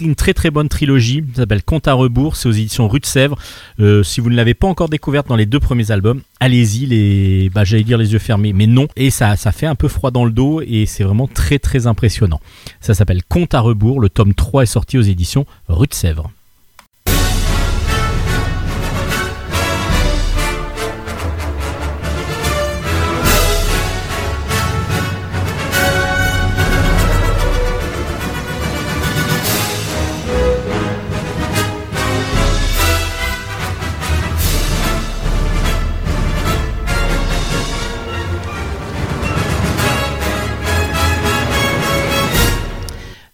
une très très bonne trilogie. Ça s'appelle Compte à rebours. C'est aux éditions Rue de Sèvres. Euh, si vous ne l'avez pas encore découverte dans les deux premiers albums, allez-y. Les, bah, j'allais dire les yeux fermés, mais non. Et ça, ça fait un peu froid dans le dos et c'est vraiment très très impressionnant. Ça s'appelle Compte à rebours. Le tome 3 est sorti aux éditions Rue de Sèvres.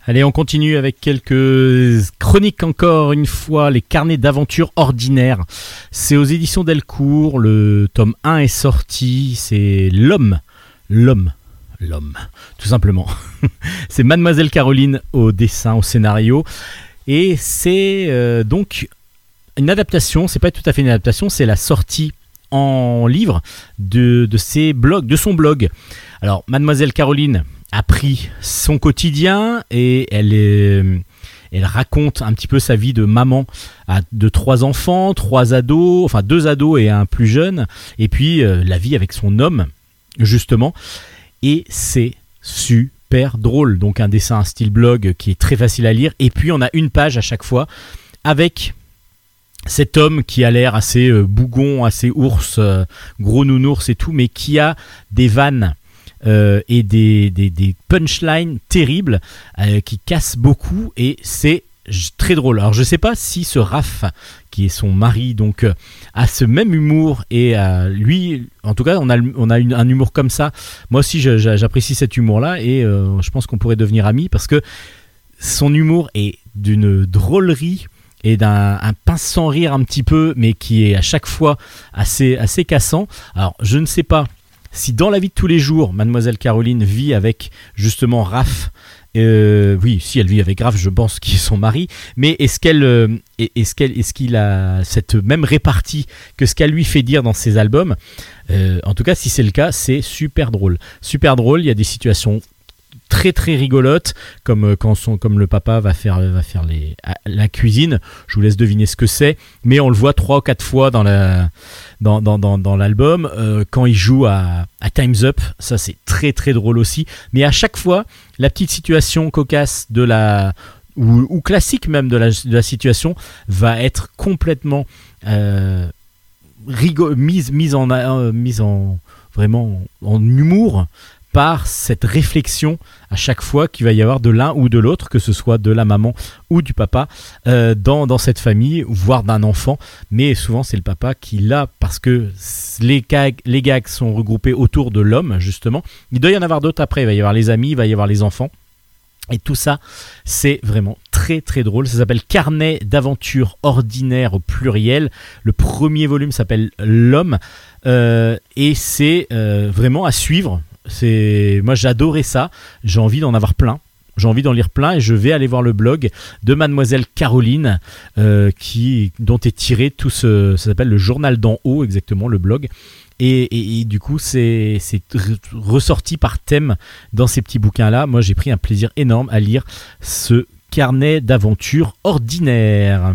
Allez, on continue avec quelques chroniques encore une fois, les carnets d'aventure ordinaires. C'est aux éditions Delcourt, le tome 1 est sorti, c'est l'homme, l'homme, l'homme, tout simplement. c'est Mademoiselle Caroline au dessin, au scénario, et c'est euh, donc une adaptation, c'est pas tout à fait une adaptation, c'est la sortie en livre de, ses blogs, de son blog. Alors, Mademoiselle Caroline a pris son quotidien et elle raconte un petit peu sa vie de maman de trois enfants, trois ados, enfin deux ados et un plus jeune, et puis euh, la vie avec son homme, justement. Et c'est super drôle. Donc un dessin, un style blog qui est très facile à lire. Et puis on a une page à chaque fois avec cet homme qui a l'air assez euh, bougon, assez ours, euh, gros nounours et tout, mais qui a des vannes euh, et des, des, punchlines terribles euh, qui cassent beaucoup et c'est très drôle. Alors je sais pas si ce Raph, qui est son mari, donc euh, a ce même humour et euh, lui, en tout cas, on a, on a un humour comme ça. Moi aussi, j'apprécie cet humour-là et je pense qu'on pourrait devenir amis parce que son humour est d'une drôlerie et d'un un pince sans rire un petit peu, mais qui est à chaque fois assez, assez cassant. Alors, je ne sais pas si dans la vie de tous les jours, Mademoiselle Caroline vit avec justement Raph. euh, oui, si elle vit avec Raph, je pense qu'il est son mari. Mais est-ce qu'elle, euh, est- est-ce qu'elle, est-ce qu'il a cette même répartie que ce qu'elle lui fait dire dans ses albums? Euh, En tout cas, si c'est le cas, c'est super drôle. Super drôle. Il y a des situations très très rigolotes, comme euh, quand son, comme le papa va faire va faire les la cuisine. Je vous laisse deviner ce que c'est, mais on le voit trois ou quatre fois dans la dans, dans, dans, l'album. Euh, quand il joue à, à Time's Up, ça c'est très très drôle aussi. Mais à chaque fois, la petite situation cocasse de la ou, classique même de la, de la situation va être complètement euh, mise mise en euh, mise en vraiment en humour par cette réflexion à chaque fois qu'il va y avoir de l'un ou de l'autre, que ce soit de la maman ou du papa, euh, dans, dans cette famille, voire d'un enfant. Mais souvent, c'est le papa qui l'a, parce que les gags, les gags sont regroupés autour de l'homme, justement. Il doit y en avoir d'autres après. Il va y avoir les amis, il va y avoir les enfants. Et tout ça, c'est vraiment très très drôle. Ça s'appelle Carnet d'aventure ordinaire au pluriel. Le premier volume s'appelle L'homme. Euh, et c'est euh, vraiment à suivre. C'est moi j'adorais ça. J'ai envie d'en avoir plein. J'ai envie d'en lire plein et je vais aller voir le blog de Mademoiselle Caroline euh, qui dont est tiré tout ce ça s'appelle le journal d'en haut exactement le blog et, et- et du coup c'est c'est re- ressorti par thème dans ces petits bouquins là. Moi j'ai pris un plaisir énorme à lire ce carnet d'aventure ordinaire.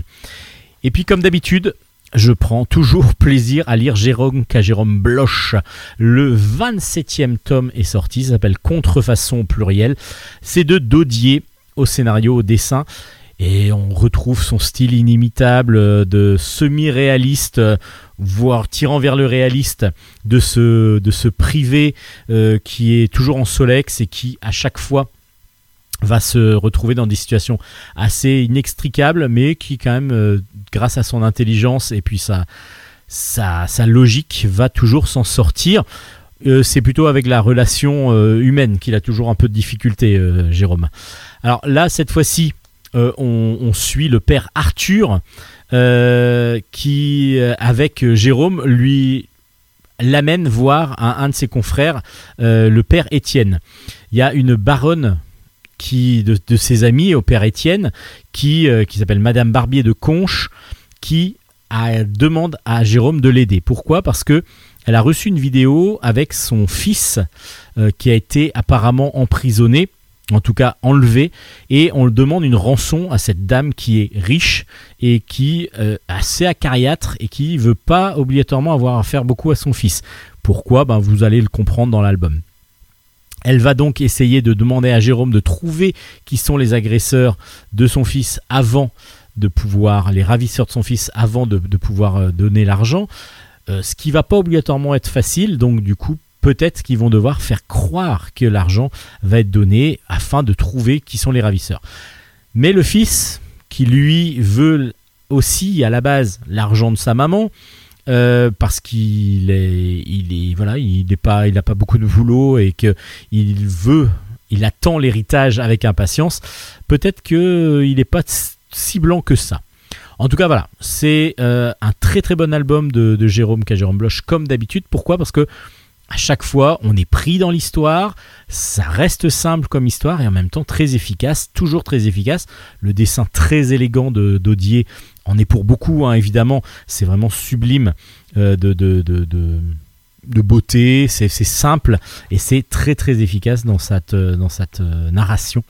Et puis comme d'habitude, je prends toujours plaisir à lire Jérôme K. Jérôme Bloch. Le 27e tome est sorti, ça s'appelle Contrefaçon au pluriel. C'est de Dodier au scénario, au dessin. Et on retrouve son style inimitable euh, de semi-réaliste, euh, voire tirant vers le réaliste, de ce, de privé euh, qui est toujours en solex et qui, à chaque fois, va se retrouver dans des situations assez inextricables, mais qui quand même, euh, grâce à son intelligence et puis sa, logique, va toujours s'en sortir. Euh, c'est plutôt avec la relation euh, humaine qu'il a toujours un peu de difficulté, Jérôme. Alors là, cette fois-ci, on, suit le père Arthur, qui, avec Jérôme, lui l'amène voir un, de ses confrères, le père Étienne. Il y a une baronne qui, de, ses amis au père Étienne, qui, euh, qui s'appelle Madame Barbier de Conche, qui demande à Jérôme de l'aider. Pourquoi? Parce que elle a reçu une vidéo avec son fils euh, qui a été apparemment emprisonné, en tout cas enlevé, et on le demande une rançon à cette dame qui est riche et qui euh, assez acariâtre et qui veut pas obligatoirement avoir à faire beaucoup à son fils. Pourquoi? Ben, Vous allez le comprendre dans l'album. Elle va donc essayer de demander à Jérôme de trouver qui sont les agresseurs de son fils avant de pouvoir, les ravisseurs de son fils avant de, pouvoir euh, donner l'argent. Euh, ce qui va pas obligatoirement être facile, donc du coup, peut-être qu'ils vont devoir faire croire que l'argent va être donné afin de trouver qui sont les ravisseurs. Mais le fils, qui lui veut aussi à la base l'argent de sa maman, euh, parce qu'il est, il est, voilà, il n'est pas, il n'a pas beaucoup de boulot et que il veut, il attend l'héritage avec impatience. Peut-être que il n'est pas si blanc que ça. En tout cas, voilà, c'est euh, un très très bon album de, de Jérôme K. Jérôme Bloch, comme d'habitude. Pourquoi? Parce que à chaque fois, on est pris dans l'histoire, ça reste simple comme histoire et en même temps très efficace, toujours très efficace. Le dessin très élégant de d'Audier en est pour beaucoup, hein, évidemment. C'est vraiment sublime euh, de, beauté, c'est simple et c'est très très efficace dans cette, euh, dans cette euh, narration.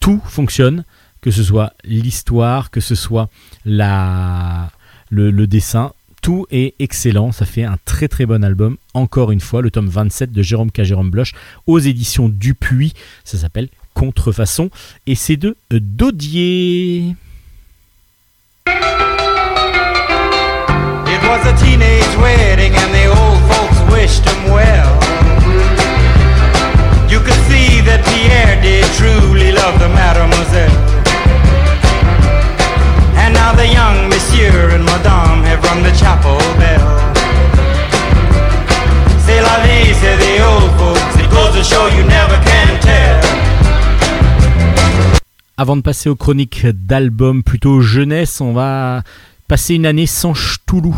Tout fonctionne, que ce soit l'histoire, que ce soit la, le dessin, tout est excellent, ça fait un très très bon album. Encore une fois, le tome 27 de Jérôme K. Jérôme Bloch aux éditions Dupuis, ça s'appelle Contrefaçon et c'est de euh, Dodier. You could see that Pierre did truly love the mademoiselle. And now the young monsieur and madame have rung the chapel bell. C'est la vie, say the old folks. It goes to show you never can tell. Avant de passer aux chroniques d'albums plutôt jeunesse, on va passer une année sans Ch'toulou.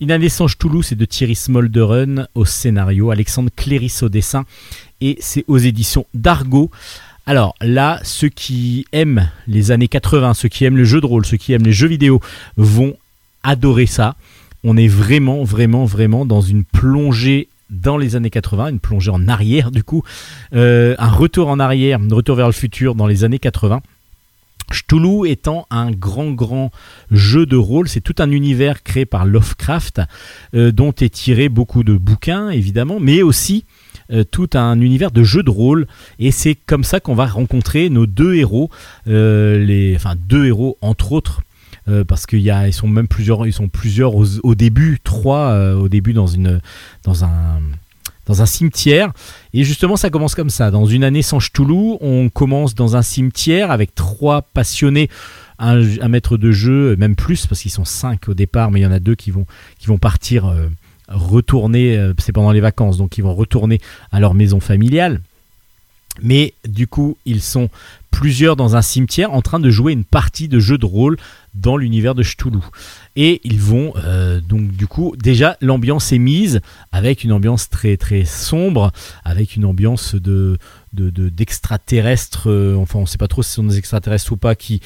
Une année sans Ch'toulou, c'est de Thierry Smolderen au scénario, Alexandre Cléris au dessin, et c'est aux éditions d'Argo. Alors là, ceux qui aiment les années 80, ceux qui aiment le jeu de rôle, ceux qui aiment les jeux vidéo vont adorer ça. On est vraiment, vraiment, vraiment dans une plongée dans les années 80, une plongée en arrière du coup, euh, un retour en arrière, un retour vers le futur dans les années 80. Cthulhu étant un grand grand jeu de rôle, c'est tout un univers créé par Lovecraft euh, dont est tiré beaucoup de bouquins évidemment, mais aussi euh, tout un univers de jeux de rôle et c'est comme ça qu'on va rencontrer nos deux héros, euh, les, enfin deux héros entre autres. euh, parce qu'ils ils sont même plusieurs, ils sont plusieurs au, début, trois au début dans une, dans un, dans un cimetière. Et justement, ça commence comme ça. Dans une année sans Ch'toulou, on commence dans un cimetière avec trois passionnés, un, maître de jeu, même plus, parce qu'ils sont cinq au départ, mais il y en a deux qui vont, qui vont partir retourner, euh, c'est pendant les vacances, donc ils vont retourner à leur maison familiale. Mais du coup, ils sont plusieurs dans un cimetière en train de jouer une partie de jeu de rôle dans l'univers de Cthulhu. Et ils vont euh, donc du coup déjà l'ambiance est mise avec une ambiance très très sombre, avec une ambiance de de- de- d'extraterrestres. euh, enfin, on ne sait pas trop si ce sont des extraterrestres ou pas qui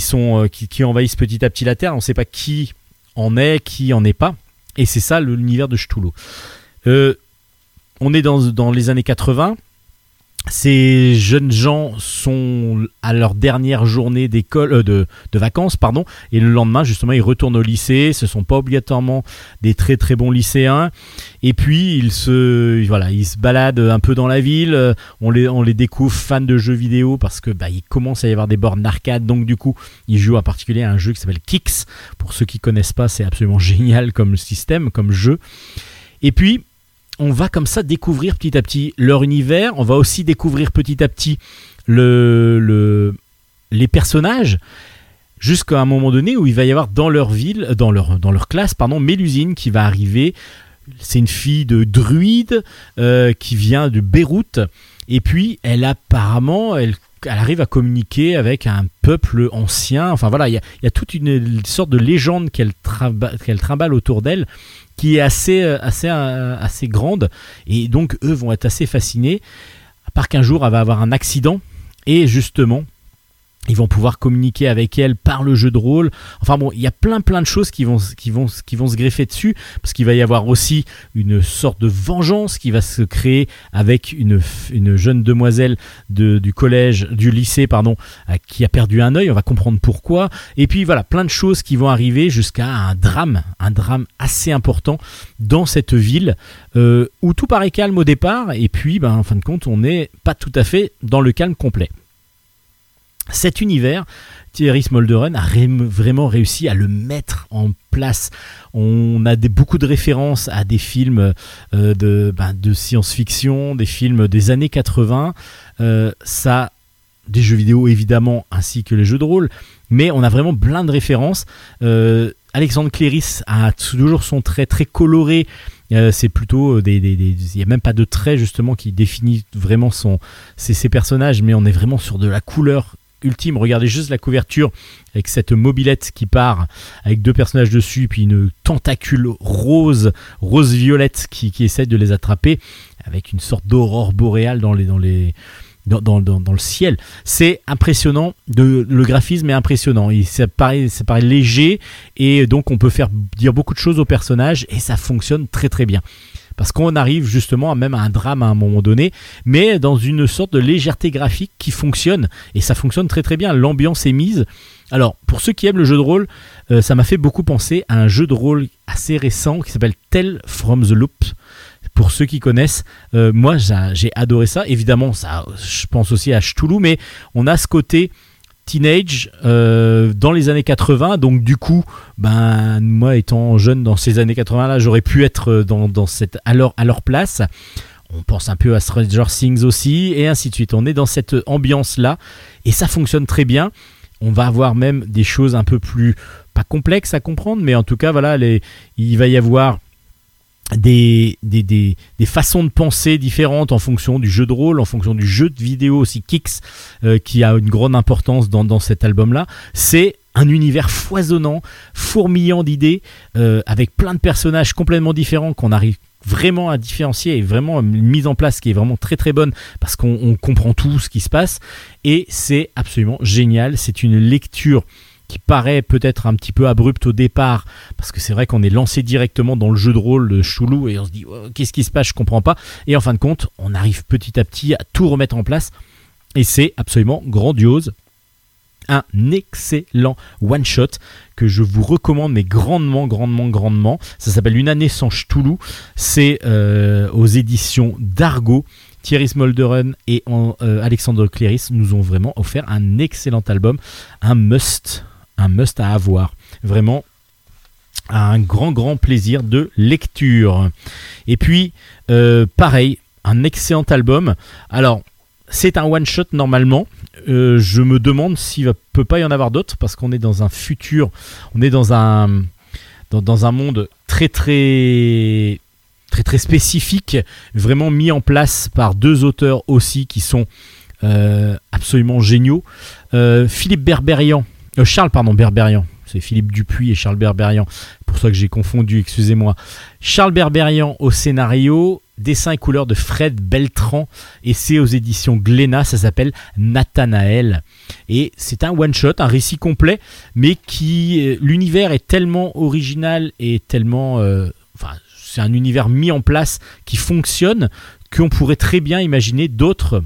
sont qui envahissent petit à petit la Terre. On ne sait pas qui en est, qui en est pas. Et c'est ça l'univers de Cthulhu. Euh, on est dans, dans les années 80. Ces jeunes gens sont à leur dernière journée d'école, euh, de, vacances, pardon, et le lendemain, justement, ils retournent au lycée. Ce sont pas obligatoirement des très très bons lycéens. Et puis, ils se, voilà, ils se baladent un peu dans la ville. Euh, On les, on les découvre fans de jeux vidéo parce que bah, il commence à y avoir des bornes d'arcade. Donc, du coup, ils jouent en particulier à un jeu qui s'appelle Kicks. Pour ceux qui connaissent pas, c'est absolument génial comme système, comme jeu. Et puis, on va comme ça découvrir petit à petit leur univers. On va aussi découvrir petit à petit le, le- les personnages. Jusqu'à un moment donné où il va y avoir dans leur ville, dans leur, dans leur classe, pardon, Mélusine qui va arriver. C'est une fille de druide euh, qui vient de Beyrouth. Et puis, elle apparemment, elle, elle arrive à communiquer avec un peuple ancien. Enfin voilà, il y a, y a toute une, sorte de légende qu'elle qu'elle trimballe autour d'elle qui est assez, euh, assez, euh, assez grande. Et donc, eux vont être assez fascinés. À part qu'un jour, elle va avoir un accident. Et justement, ils vont pouvoir communiquer avec elle par le jeu de rôle. Enfin bon, il y a plein plein de choses qui vont, qui vont, qui vont se greffer dessus, parce qu'il va y avoir aussi une sorte de vengeance qui va se créer avec une, une jeune demoiselle de, du collège, du lycée, pardon, euh, qui a perdu un œil. On va comprendre pourquoi. Et puis voilà, plein de choses qui vont arriver jusqu'à un drame, un drame assez important dans cette ville euh, où tout paraît calme au départ, et puis ben, en fin de compte, on n'est pas tout à fait dans le calme complet. Cet univers, Thierry Smolderen a vraiment réussi à le mettre en place. On a beaucoup de références à des films euh, de, ben, de science-fiction, des films des années 80. Euh, ça, des jeux vidéo évidemment, ainsi que les jeux de rôle. Mais on a vraiment plein de références. Euh, Alexandre Cléris a toujours son trait très coloré. C'est plutôt des, il n'y a même pas de trait justement qui définit vraiment ses personnages, mais on est vraiment sur de la couleur ultime. Regardez juste la couverture avec cette mobilette qui part avec deux personnages dessus, puis une tentacule rose, rose-violette qui, qui essaie de les attraper avec une sorte d'aurore boréale dans le ciel. C'est impressionnant, de, le graphisme est impressionnant. Il, ça, paraît, ça paraît léger et donc on peut faire dire beaucoup de choses aux personnages et ça fonctionne très très bien. Parce qu'on arrive justement à même à un drame à un moment donné, mais dans une sorte de légèreté graphique qui fonctionne et ça fonctionne très très bien. L'ambiance est mise. Alors pour ceux qui aiment le jeu de rôle, euh, ça m'a fait beaucoup penser à un jeu de rôle assez récent qui s'appelle Tell from the Loop. Pour ceux qui connaissent, euh, moi j'a- j'ai adoré ça. Évidemment, ça, je pense aussi à Cthulhu, mais on a ce côté teenage euh, dans les années 80. Donc du coup, ben moi étant jeune dans ces années 80 là, j'aurais pu être euh, dans, dans cette à leur à leur place. On pense un peu à Stranger Things aussi et ainsi de suite. On est dans cette ambiance là et ça fonctionne très bien. On va avoir même des choses un peu plus pas complexes à comprendre, mais en tout cas voilà, les, il va y avoir des, des, des, des façons de penser différentes en fonction du jeu de rôle, en fonction du jeu de vidéo aussi Kicks, euh, qui a une grande importance dans, dans cet album-là. C'est un univers foisonnant, fourmillant d'idées, euh, avec plein de personnages complètement différents qu'on arrive vraiment à différencier et vraiment une mise en place qui est vraiment très très bonne parce qu'on on comprend tout ce qui se passe et c'est absolument génial. C'est une lecture qui paraît peut-être un petit peu abrupte au départ parce que c'est vrai qu'on est lancé directement dans le jeu de rôle de Choulou et on se dit oh, qu'est-ce qui se passe, je comprends pas. Et en fin de compte, on arrive petit à petit à tout remettre en place et c'est absolument grandiose. Un excellent one shot que je vous recommande mais grandement, grandement, grandement. Ça s'appelle Une année sans Ch'toulou. C'est euh, aux éditions d'Argo. Thierry Smolderen et euh, Alexandre Cléris nous ont vraiment offert un excellent album, un must, un must à avoir. Vraiment, un grand grand plaisir de lecture. Et puis euh, pareil, un excellent album. Alors c'est un one shot normalement. Euh, je me demande s'il ne peut pas y en avoir d'autres parce qu'on est dans un futur, on est dans un dans, un monde très très très très spécifique, vraiment mis en place par deux auteurs aussi qui sont euh, absolument géniaux. Philippe Berberian, euh, Charles pardon Berberian, c'est Philippe Dupuis et Charles Berberian, pour ça que j'ai confondu, excusez-moi. Charles Berberian au scénario, dessin et couleur de Fred Beltran, et c'est aux éditions Glénat, ça s'appelle Nathanaël. Et c'est un one-shot, un récit complet, mais qui. euh, L'univers est tellement original et tellement. euh, Enfin, c'est un univers mis en place qui fonctionne qu'on pourrait très bien imaginer d'autres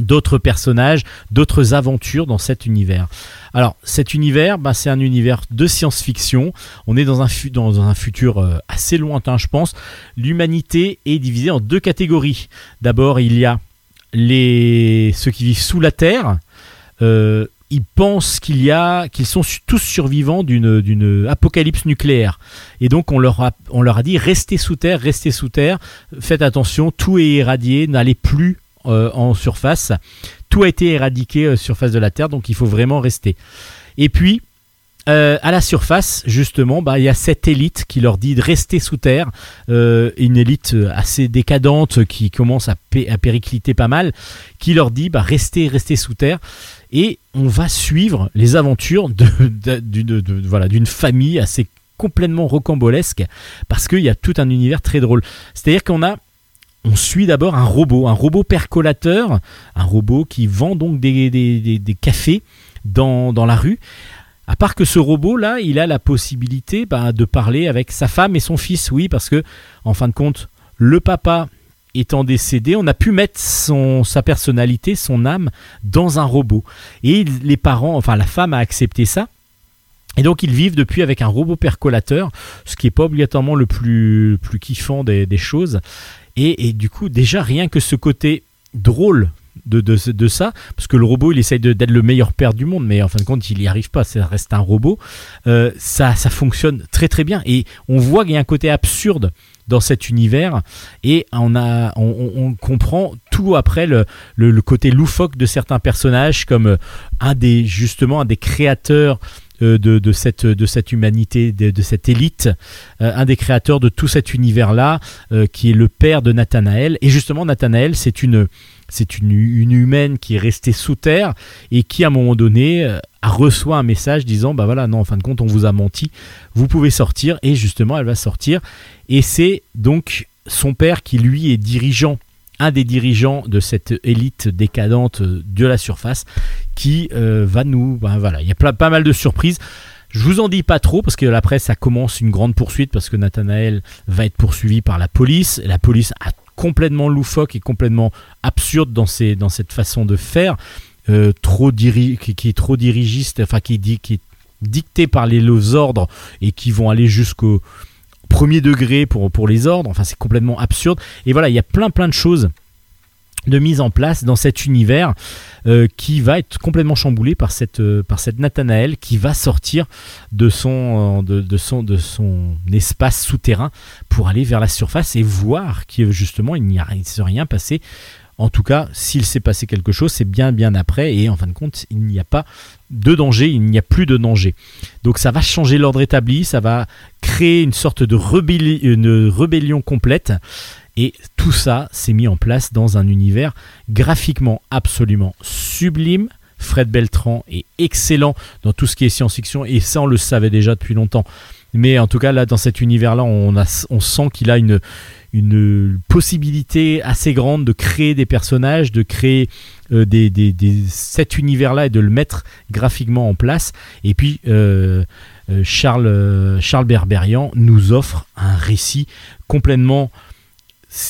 d'autres personnages, d'autres aventures dans cet univers. Alors cet univers, bah, c'est un univers de science-fiction. On est dans un, dans un futur euh, assez lointain, je pense. L'humanité est divisée en deux catégories. D'abord, il y a les ceux qui vivent sous la terre. Euh, ils pensent qu'il y a qu'ils sont tous survivants d'une apocalypse nucléaire. Et donc on leur a on leur a dit restez sous terre, restez sous terre. Faites attention, tout est irradié, n'allez plus en surface. Tout a été éradiqué euh, surface de la Terre, donc il faut vraiment rester. Et puis, euh, à la surface, justement, bah, il y a cette élite qui leur dit de rester sous terre, euh, une élite euh, assez décadente qui commence à, pé- à péricliter pas mal, qui leur dit bah, restez, restez sous terre. Et on va suivre les aventures d'une voilà, d'une famille assez complètement rocambolesque, parce qu'il y a tout un univers très drôle. C'est-à-dire qu'on a on suit d'abord un robot, un robot percolateur, un robot qui vend donc des, cafés dans, la rue. À part que ce robot-là, il a la possibilité bah, de parler avec sa femme et son fils, oui, parce que, en fin de compte, le papa étant décédé, on a pu mettre sa personnalité, son âme, dans un robot. Et les parents, enfin la femme a accepté ça. Et donc ils vivent depuis avec un robot percolateur, ce qui n'est pas obligatoirement le plus, plus kiffant des choses. Et, du coup, déjà, rien que ce côté drôle de, ça, parce que le robot, il essaye d'être le meilleur père du monde, mais en fin de compte, il n'y arrive pas, ça reste un robot, euh, ça, ça fonctionne très très bien. Et on voit qu'il y a un côté absurde dans cet univers, et on, a, on, comprend tout après le, côté loufoque de certains personnages, comme euh, un des, justement, un des créateurs de, de, cette, de cette humanité, de, cette élite, euh, un des créateurs de tout cet univers-là, euh, qui est le père de Nathanaël. Et justement, Nathanaël, c'est une, c'est une, une humaine qui est restée sous terre et qui, à un moment donné, euh, reçoit un message disant Bah voilà, non, en fin de compte, on vous a menti, vous pouvez sortir. Et justement, elle va sortir. Et c'est donc son père qui, lui, est dirigeant. Un des dirigeants de cette élite décadente de la surface qui euh, va nous. ben voilà, il y a pas mal de surprises. Je vous en dis pas trop parce que après ça commence une grande poursuite parce que Nathanaël va être poursuivi par la police. La police a complètement loufoque et complètement absurde dans, cette façon de faire, euh, trop qui, est trop dirigiste, enfin qui, est dicté par les les ordres et qui vont aller jusqu'au premier degré pour, les ordres. Enfin c'est complètement absurde. Et voilà, il y a plein plein de choses de mise en place dans cet univers euh, qui va être complètement chamboulé par cette, euh, par cette Nathanaël qui va sortir de son, euh, de, son, de son espace souterrain pour aller vers la surface et voir que justement il n'y a rien passé. En tout cas, s'il s'est passé quelque chose, c'est bien bien après et en fin de compte, il n'y a pas de danger, il n'y a plus de danger. Donc ça va changer l'ordre établi, ça va créer une sorte de rébelli- une rébellion complète. Et tout ça s'est mis en place dans un univers graphiquement absolument sublime. Fred Beltran est excellent dans tout ce qui est science-fiction et ça on le savait déjà depuis longtemps. Mais en tout cas là dans cet univers-là on, a, on sent qu'il a une, une possibilité assez grande de créer des personnages, de créer euh, cet univers-là et de le mettre graphiquement en place. Et puis euh, euh, Charles, Berberian nous offre un récit complètement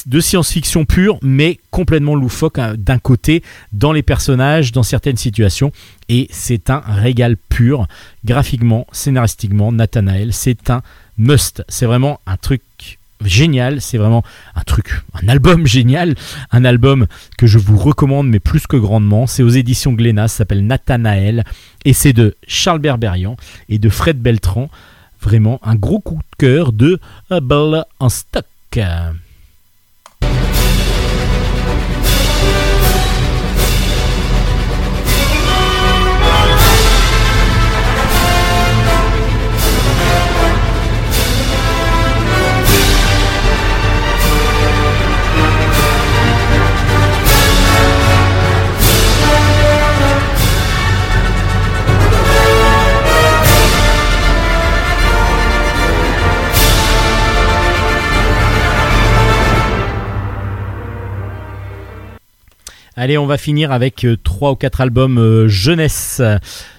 de science-fiction pure, mais complètement loufoque hein, d'un côté, dans les personnages, dans certaines situations. Et c'est un régal pur, graphiquement, scénaristiquement, Nathanaël, c'est un must. C'est vraiment un truc génial, c'est vraiment un truc, un album génial, un album que je vous recommande, mais plus que grandement. C'est aux éditions Glénat, ça s'appelle Nathanaël, et c'est de Charles Berberian et de Fred Beltran. vraiment un gros coup de cœur de Ball en stock. Allez, on va finir avec euh, trois ou quatre albums euh, jeunesse.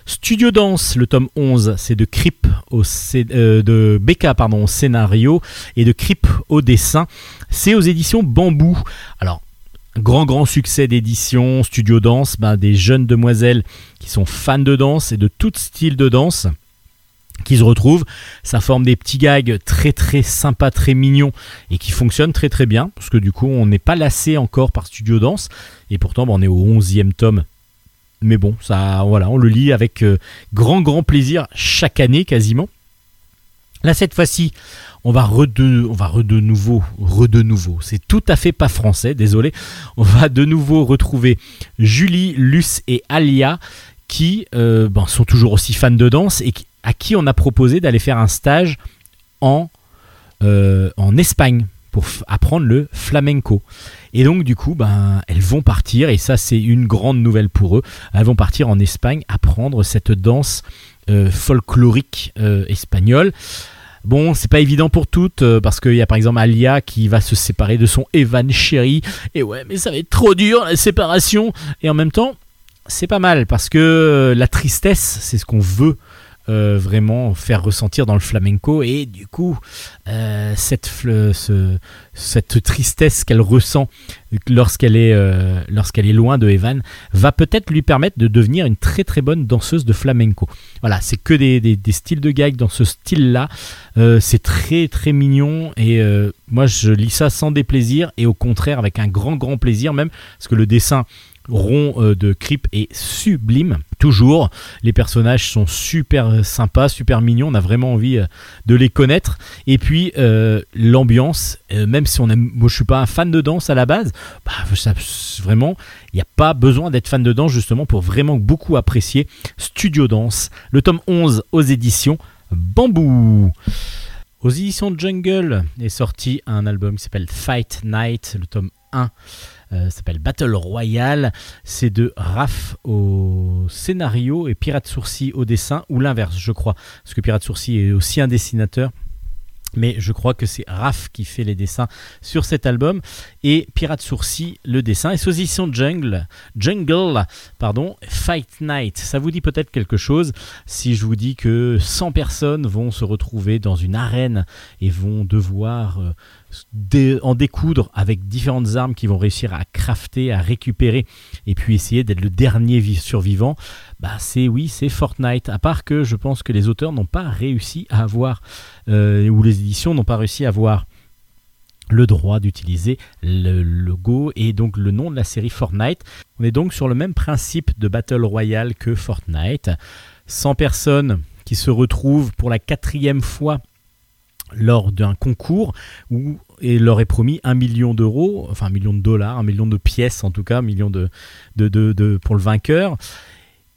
Studio Dance, le tome 11, c'est de Crip au euh, de Becca pardon, au scénario et de Crip au dessin. C'est aux éditions Bambou. Alors, grand grand succès d'édition Studio Dance, ben, des jeunes demoiselles qui sont fans de danse et de tout style de danse qui se retrouvent. Ça forme des petits gags très très sympas, très mignons et qui fonctionnent très très bien parce que du coup on n'est pas lassé encore par Studio Dance et pourtant on est au 11e tome. Mais bon, ça voilà, on le lit avec euh, grand grand plaisir chaque année quasiment. Là cette fois-ci, on va re de, on va re de nouveau, re de nouveau. C'est tout à fait pas français, désolé. On va de nouveau retrouver Julie, Luce et Alia qui euh, ben, sont toujours aussi fans de danse et qui- à qui on a proposé d'aller faire un stage en, euh, en Espagne pour apprendre le flamenco. Et donc du coup, ben, elles vont partir, et ça c'est une grande nouvelle pour eux, elles vont partir en Espagne apprendre cette danse euh, folklorique euh, espagnole. Bon, c'est pas évident pour toutes, parce qu'il y a par exemple Alia qui va se séparer de son Evan chéri, et ouais, mais ça va être trop dur la séparation, et en même temps, c'est pas mal, parce que la tristesse, c'est ce qu'on veut euh, vraiment faire ressentir dans le flamenco et du coup euh, cette, cette tristesse qu'elle ressent lorsqu'elle est, euh, est loin de Evan va peut-être lui permettre de devenir une très très bonne danseuse de flamenco. Voilà, c'est que des, des- styles de gag dans ce style-là. C'est très très mignon et moi je lis ça sans déplaisir et au contraire avec un grand grand plaisir même parce que le dessin rond euh, de Crip est sublime toujours les personnages sont super sympas super mignons on a vraiment envie euh, de les connaître. Et puis euh, l'ambiance même si on aime suis pas un fan de danse à la base bah, vraiment il n'y a pas besoin d'être fan de danse justement pour vraiment beaucoup apprécier Studio Danse le tome 11 aux éditions Bambou. Aux éditions Jungle est sorti un album qui s'appelle Fight Night, le tome 1 euh, s'appelle Battle Royale. C'est de Raph au scénario et Pirate Sourcil au dessin, ou l'inverse, je crois. Parce que Pirate Sourcil est aussi un dessinateur. Mais je crois que c'est Raph qui fait les dessins sur cet album et Pirate Sourcil le dessin. Et éditions Jungle, Jungle, pardon, Fight Night. Ça vous dit peut-être quelque chose si je vous dis que 100 personnes vont se retrouver dans une arène et vont devoir euh, en découdre avec différentes armes qu'ils vont réussir à crafter, à récupérer et puis essayer d'être le dernier vi- survivant. Bah c'est oui, c'est Fortnite. À part que je pense que les auteurs n'ont pas réussi à avoir euh, ou les éditions n'ont pas réussi à avoir le droit d'utiliser le logo et donc le nom de la série Fortnite. On est donc sur le même principe de Battle Royale que Fortnite. 100 personnes qui se retrouvent pour la quatrième fois lors d'un concours où et leur est promis un million d'euros, enfin un million de dollars, un million de pièces en tout cas, un million de, de, de- de- pour le vainqueur.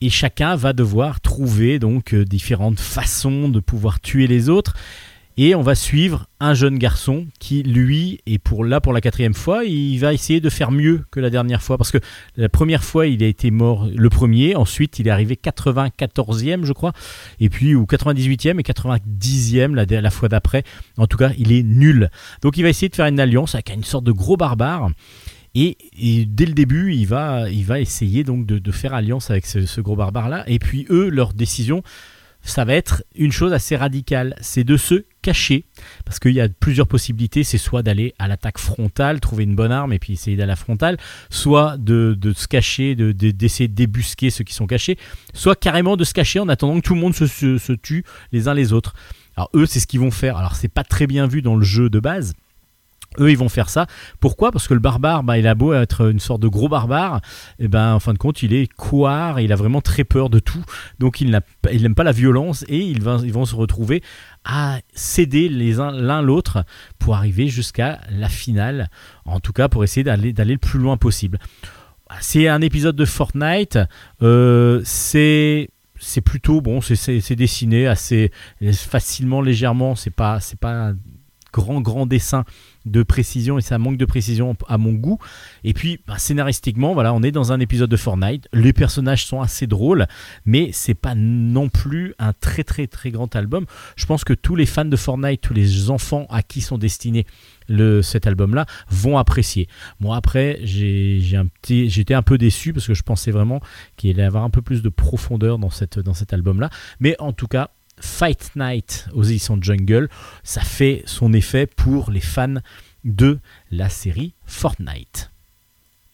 Et chacun va devoir trouver donc euh, différentes façons de pouvoir tuer les autres. Et on va suivre un jeune garçon qui, lui, est pour là pour la quatrième fois, il va essayer de faire mieux que la dernière fois. Parce que la première fois, il a été mort le premier, ensuite il est arrivé 94e, je crois, et puis ou 98e et 90e la, fois d'après. En tout cas, il est nul. Donc il va essayer de faire une alliance avec une sorte de gros barbare. Et, dès le début, il va, il va essayer donc de, faire alliance avec ce, ce gros barbare-là. Et puis eux, leur décision, ça va être une chose assez radicale, c'est de se cacher, parce qu'il y a plusieurs possibilités, c'est soit d'aller à l'attaque frontale, trouver une bonne arme et puis essayer d'aller à la frontale, soit de, se cacher, de- de- d'essayer de, débusquer ceux qui sont cachés, soit carrément de se cacher en attendant que tout le monde se, se, tue les uns les autres. Alors eux, c'est ce qu'ils vont faire. Alors c'est pas très bien vu dans le jeu de base. Eux, ils vont faire ça. Pourquoi? Parce que le barbare, bah, il a beau être une sorte de gros barbare, et ben, en fin de compte, il est couard, il a vraiment très peur de tout. Donc, il n'a- il n'aime pas la violence et ils, va- ils vont se retrouver à s'aider les uns l'un l'autre pour arriver jusqu'à la finale, en tout cas pour essayer d'aller d'aller le plus loin possible. C'est un épisode de Fortnite, euh, c'est c'est plutôt bon, c'est- dessiné assez facilement, légèrement, c'est pas c'est pas grand grand dessin de précision et ça manque de précision à mon goût. Et puis bah, scénaristiquement, voilà, on est dans un épisode de Fortnite. Les personnages sont assez drôles, mais c'est pas non plus un très très très grand album. Je pense que tous les fans de Fortnite, tous les enfants à qui sont destinés le, cet album-là vont apprécier. Moi après, j'ai un j'étais un peu déçu parce que je pensais vraiment qu'il allait avoir un peu plus de profondeur dans, dans cet album-là. Mais en tout cas, Fight Night aux éditions Jungle, ça fait son effet pour les fans de la série Fortnite.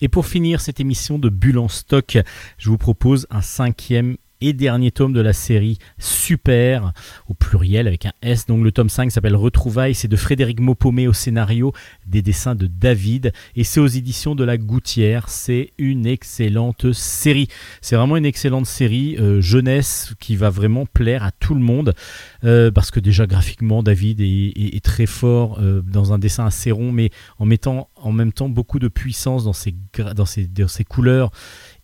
Et pour finir cette émission de Bulle en stock, je vous propose un cinquième et dernier tome de la série Super, au pluriel avec un S. Donc le tome 5 s'appelle Retrouvailles, c'est de Frédéric Maupomé au scénario, des dessins de David, et c'est aux éditions de la Gouttière. C'est une excellente série. C'est vraiment une excellente série euh, jeunesse qui va vraiment plaire à tout le monde. Euh, parce que déjà graphiquement David est, très fort euh, dans un dessin assez rond mais en mettant en même temps beaucoup de puissance dans ses, dans ses, dans ses couleurs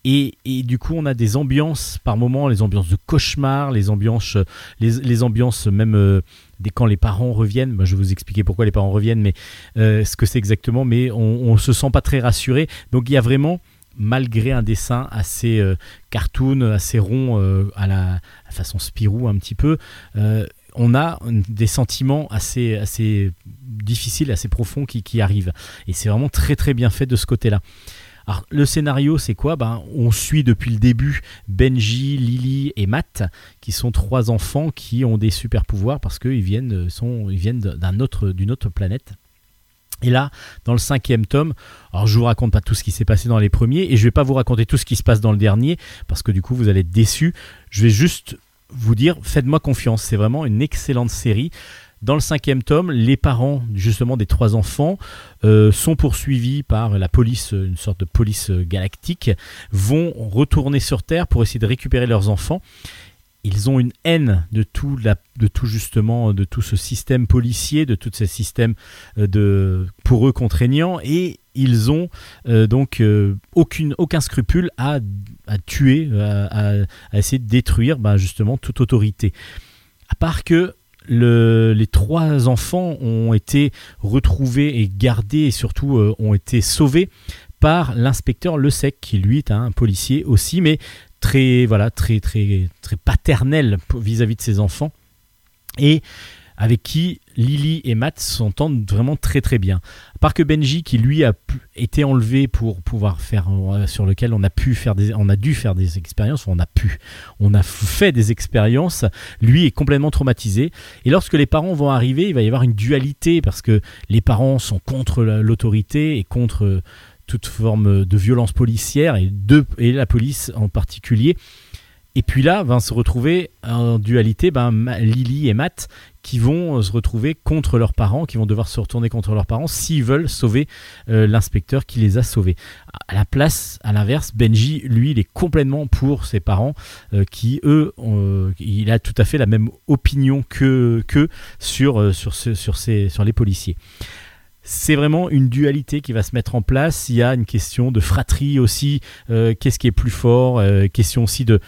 et, du coup on a des ambiances par moments les ambiances de cauchemar les ambiances les, ambiances même euh, dès quand les parents reviennent Moi, je vais vous expliquer pourquoi les parents reviennent mais euh, ce que c'est exactement mais on, on se sent pas très rassuré donc il y a vraiment malgré un dessin assez euh, cartoon assez rond euh, à la façon Spirou un petit peu on a des sentiments assez, assez difficiles, assez profonds qui arrivent. Et c'est vraiment très très bien fait de ce côté-là. Alors, le scénario, c'est quoi? Ben, On suit depuis le début Benji, Lily et Matt, qui sont trois enfants qui ont des super pouvoirs parce qu'ils viennent, euh, d'un autre, d'une autre planète. Et là, dans le cinquième tome, alors je vous raconte pas tout ce qui s'est passé dans les premiers et je vais pas vous raconter tout ce qui se passe dans le dernier parce que du coup vous allez être déçus. Je vais juste vous dire, faites-moi confiance, c'est vraiment une excellente série. Dans le cinquième tome, les parents justement des trois enfants euh, sont poursuivis par la police, une sorte de police euh, galactique, vont retourner sur Terre pour essayer de récupérer leurs enfants. Ils ont une haine de tout, de tout justement, de tout ce système policier, de tous ces systèmes euh, de, pour eux contraignants, et ils ont donc aucun scrupule à, tuer, à essayer de détruire bah, justement toute autorité. À part que le- les trois enfants ont été retrouvés et gardés et surtout euh, ont été sauvés par l'inspecteur Le Sec qui lui est un policier aussi mais très voilà très très très paternel vis-à-vis de ses enfants. Et avec qui Lily et Matt s'entendent vraiment très très bien. À part que Benji, qui lui a été enlevé pour pouvoir faire, euh, sur lequel on a pu faire des, on a dû faire des expériences, on a pu, on a fait des expériences, lui est complètement traumatisé. Et lorsque les parents vont arriver, il va y avoir une dualité parce que les parents sont contre la- l'autorité et contre euh, toute forme de violence policière et, de, et la police en particulier. Et puis là, va se retrouver en dualité ben, Lily et Matt qui vont euh, se retrouver contre leurs parents, qui vont devoir se retourner contre leurs parents s'ils veulent sauver euh, l'inspecteur qui les a sauvés. À la place, à l'inverse, Benji, lui, il est complètement pour ses parents, euh, qui eux, ont- il a tout à fait la même opinion que qu'eux sur sur sur les policiers. C'est vraiment une dualité qui va se mettre en place. Il y a une question de fratrie aussi. Qu'est-ce qui est plus fort Question aussi de,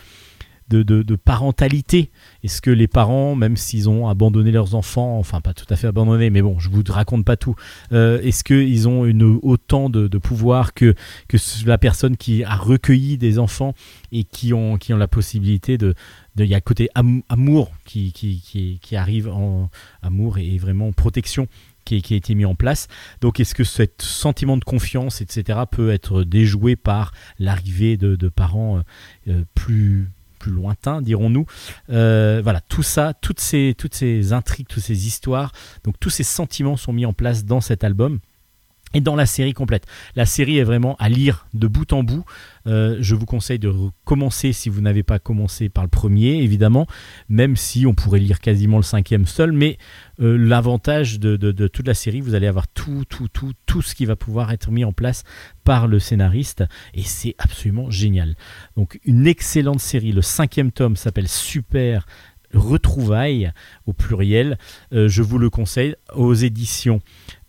de, parentalité. Est-ce que les parents, même s'ils ont abandonné leurs enfants, enfin pas tout à fait abandonné, mais bon, je vous raconte pas tout, euh, est-ce qu'ils ont autant de, pouvoir que, que la personne qui a recueilli des enfants et qui ont, qui ont la possibilité de... Il y a côté am- amour qui, qui, qui, arrive en amour et vraiment protection qui, a été mis en place. Donc est-ce que ce sentiment de confiance, etc., peut être déjoué par l'arrivée de, de parents euh, euh, plus plus lointains, dirons-nous. Euh, voilà, tout ça, toutes ces, toutes ces intrigues, toutes ces histoires, donc tous ces sentiments sont mis en place dans cet album et dans la série complète. La série est vraiment à lire de bout en bout. Euh, je vous conseille de commencer si vous n'avez pas commencé par le premier, évidemment, même si on pourrait lire quasiment le cinquième seul. Mais euh, l'avantage de, toute la série, vous allez avoir tout, tout, tout, tout ce qui va pouvoir être mis en place par le scénariste, et c'est absolument génial. Donc une excellente série. Le cinquième tome s'appelle Super retrouvailles au pluriel. Euh, je vous le conseille aux éditions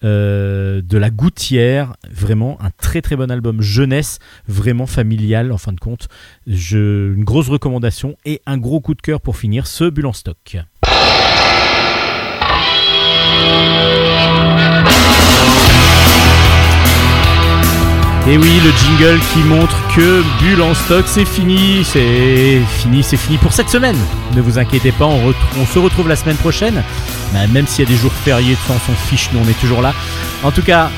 euh, de la Gouttière. Vraiment un très très bon album jeunesse, vraiment familial en fin de compte. Je, une grosse recommandation et un gros coup de cœur pour finir ce bulle en stock. Et oui, le jingle qui montre que Bulle en stock, c'est fini, c'est fini, c'est fini pour cette semaine. Ne vous inquiétez pas, on, se retrouve la semaine prochaine. Bah, même s'il y a des jours fériés, tout ça, on fiche, nous on est toujours là. En tout cas,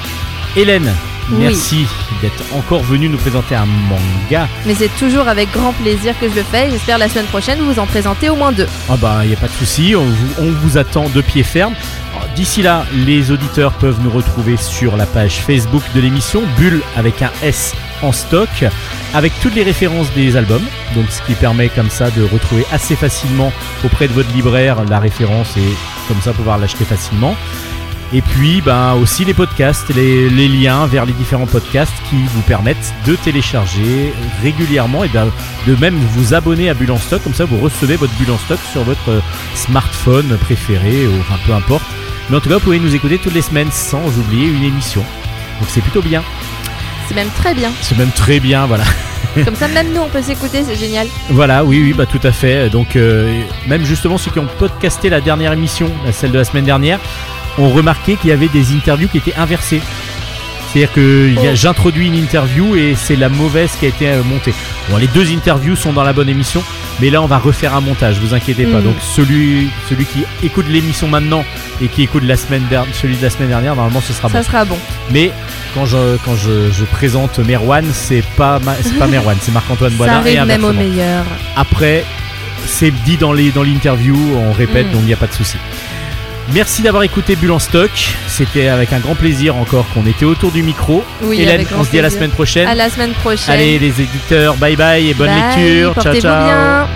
Hélène, Oui. merci d'être encore venue nous présenter un manga. Mais c'est toujours avec grand plaisir que je le fais. J'espère la semaine prochaine vous en présenter au moins deux. Ah bah, il n'y a pas de souci, on vous, on vous attend de pied ferme. D'ici là, les auditeurs peuvent nous retrouver sur la page Facebook de l'émission, Bulle avec un S en stock, avec toutes les références des albums, donc ce qui permet comme ça de retrouver assez facilement auprès de votre libraire la référence et comme ça pouvoir l'acheter facilement. Et puis ben, aussi les podcasts, les, les liens vers les différents podcasts qui vous permettent de télécharger régulièrement et ben, de même vous abonner à Bulle en stock, comme ça vous recevez votre Bulle en stock sur votre euh, smartphone préféré, ou enfin peu importe. Mais en tout cas, vous pouvez nous écouter toutes les semaines sans oublier une émission. Donc c'est plutôt bien. C'est même très bien. C'est même très bien, voilà. Comme ça, même nous, on peut s'écouter, c'est génial. Voilà, oui, oui, bah tout à fait. Donc euh, même justement ceux qui ont podcasté la dernière émission, celle de la semaine dernière, ont remarqué qu'il y avait des interviews qui étaient inversées. C'est-à-dire que Oh. j'introduis une interview et c'est la mauvaise qui a été euh, montée. Bon, les deux interviews sont dans la bonne émission, mais là on va refaire un montage, vous inquiétez pas. Mm. Donc celui, celui qui écoute l'émission maintenant et qui écoute la semaine celui de la semaine dernière, normalement ce sera bon. Ça sera bon. Mais quand je, quand je, je présente Merwan, c'est pas, pas Merwan, c'est Marc-Antoine Ça Boilard et arrive même au meilleur. Après, c'est dit dans l'interview, on répète, Mm. donc il n'y a pas de souci. Merci d'avoir écouté Bulle en stock. C'était avec un grand plaisir encore qu'on était autour du micro. Oui, Hélène, avec on se dit à la semaine prochaine. À la semaine prochaine. Allez les éditeurs, bye bye et bonne Bye, lecture. Ciao ciao. bien.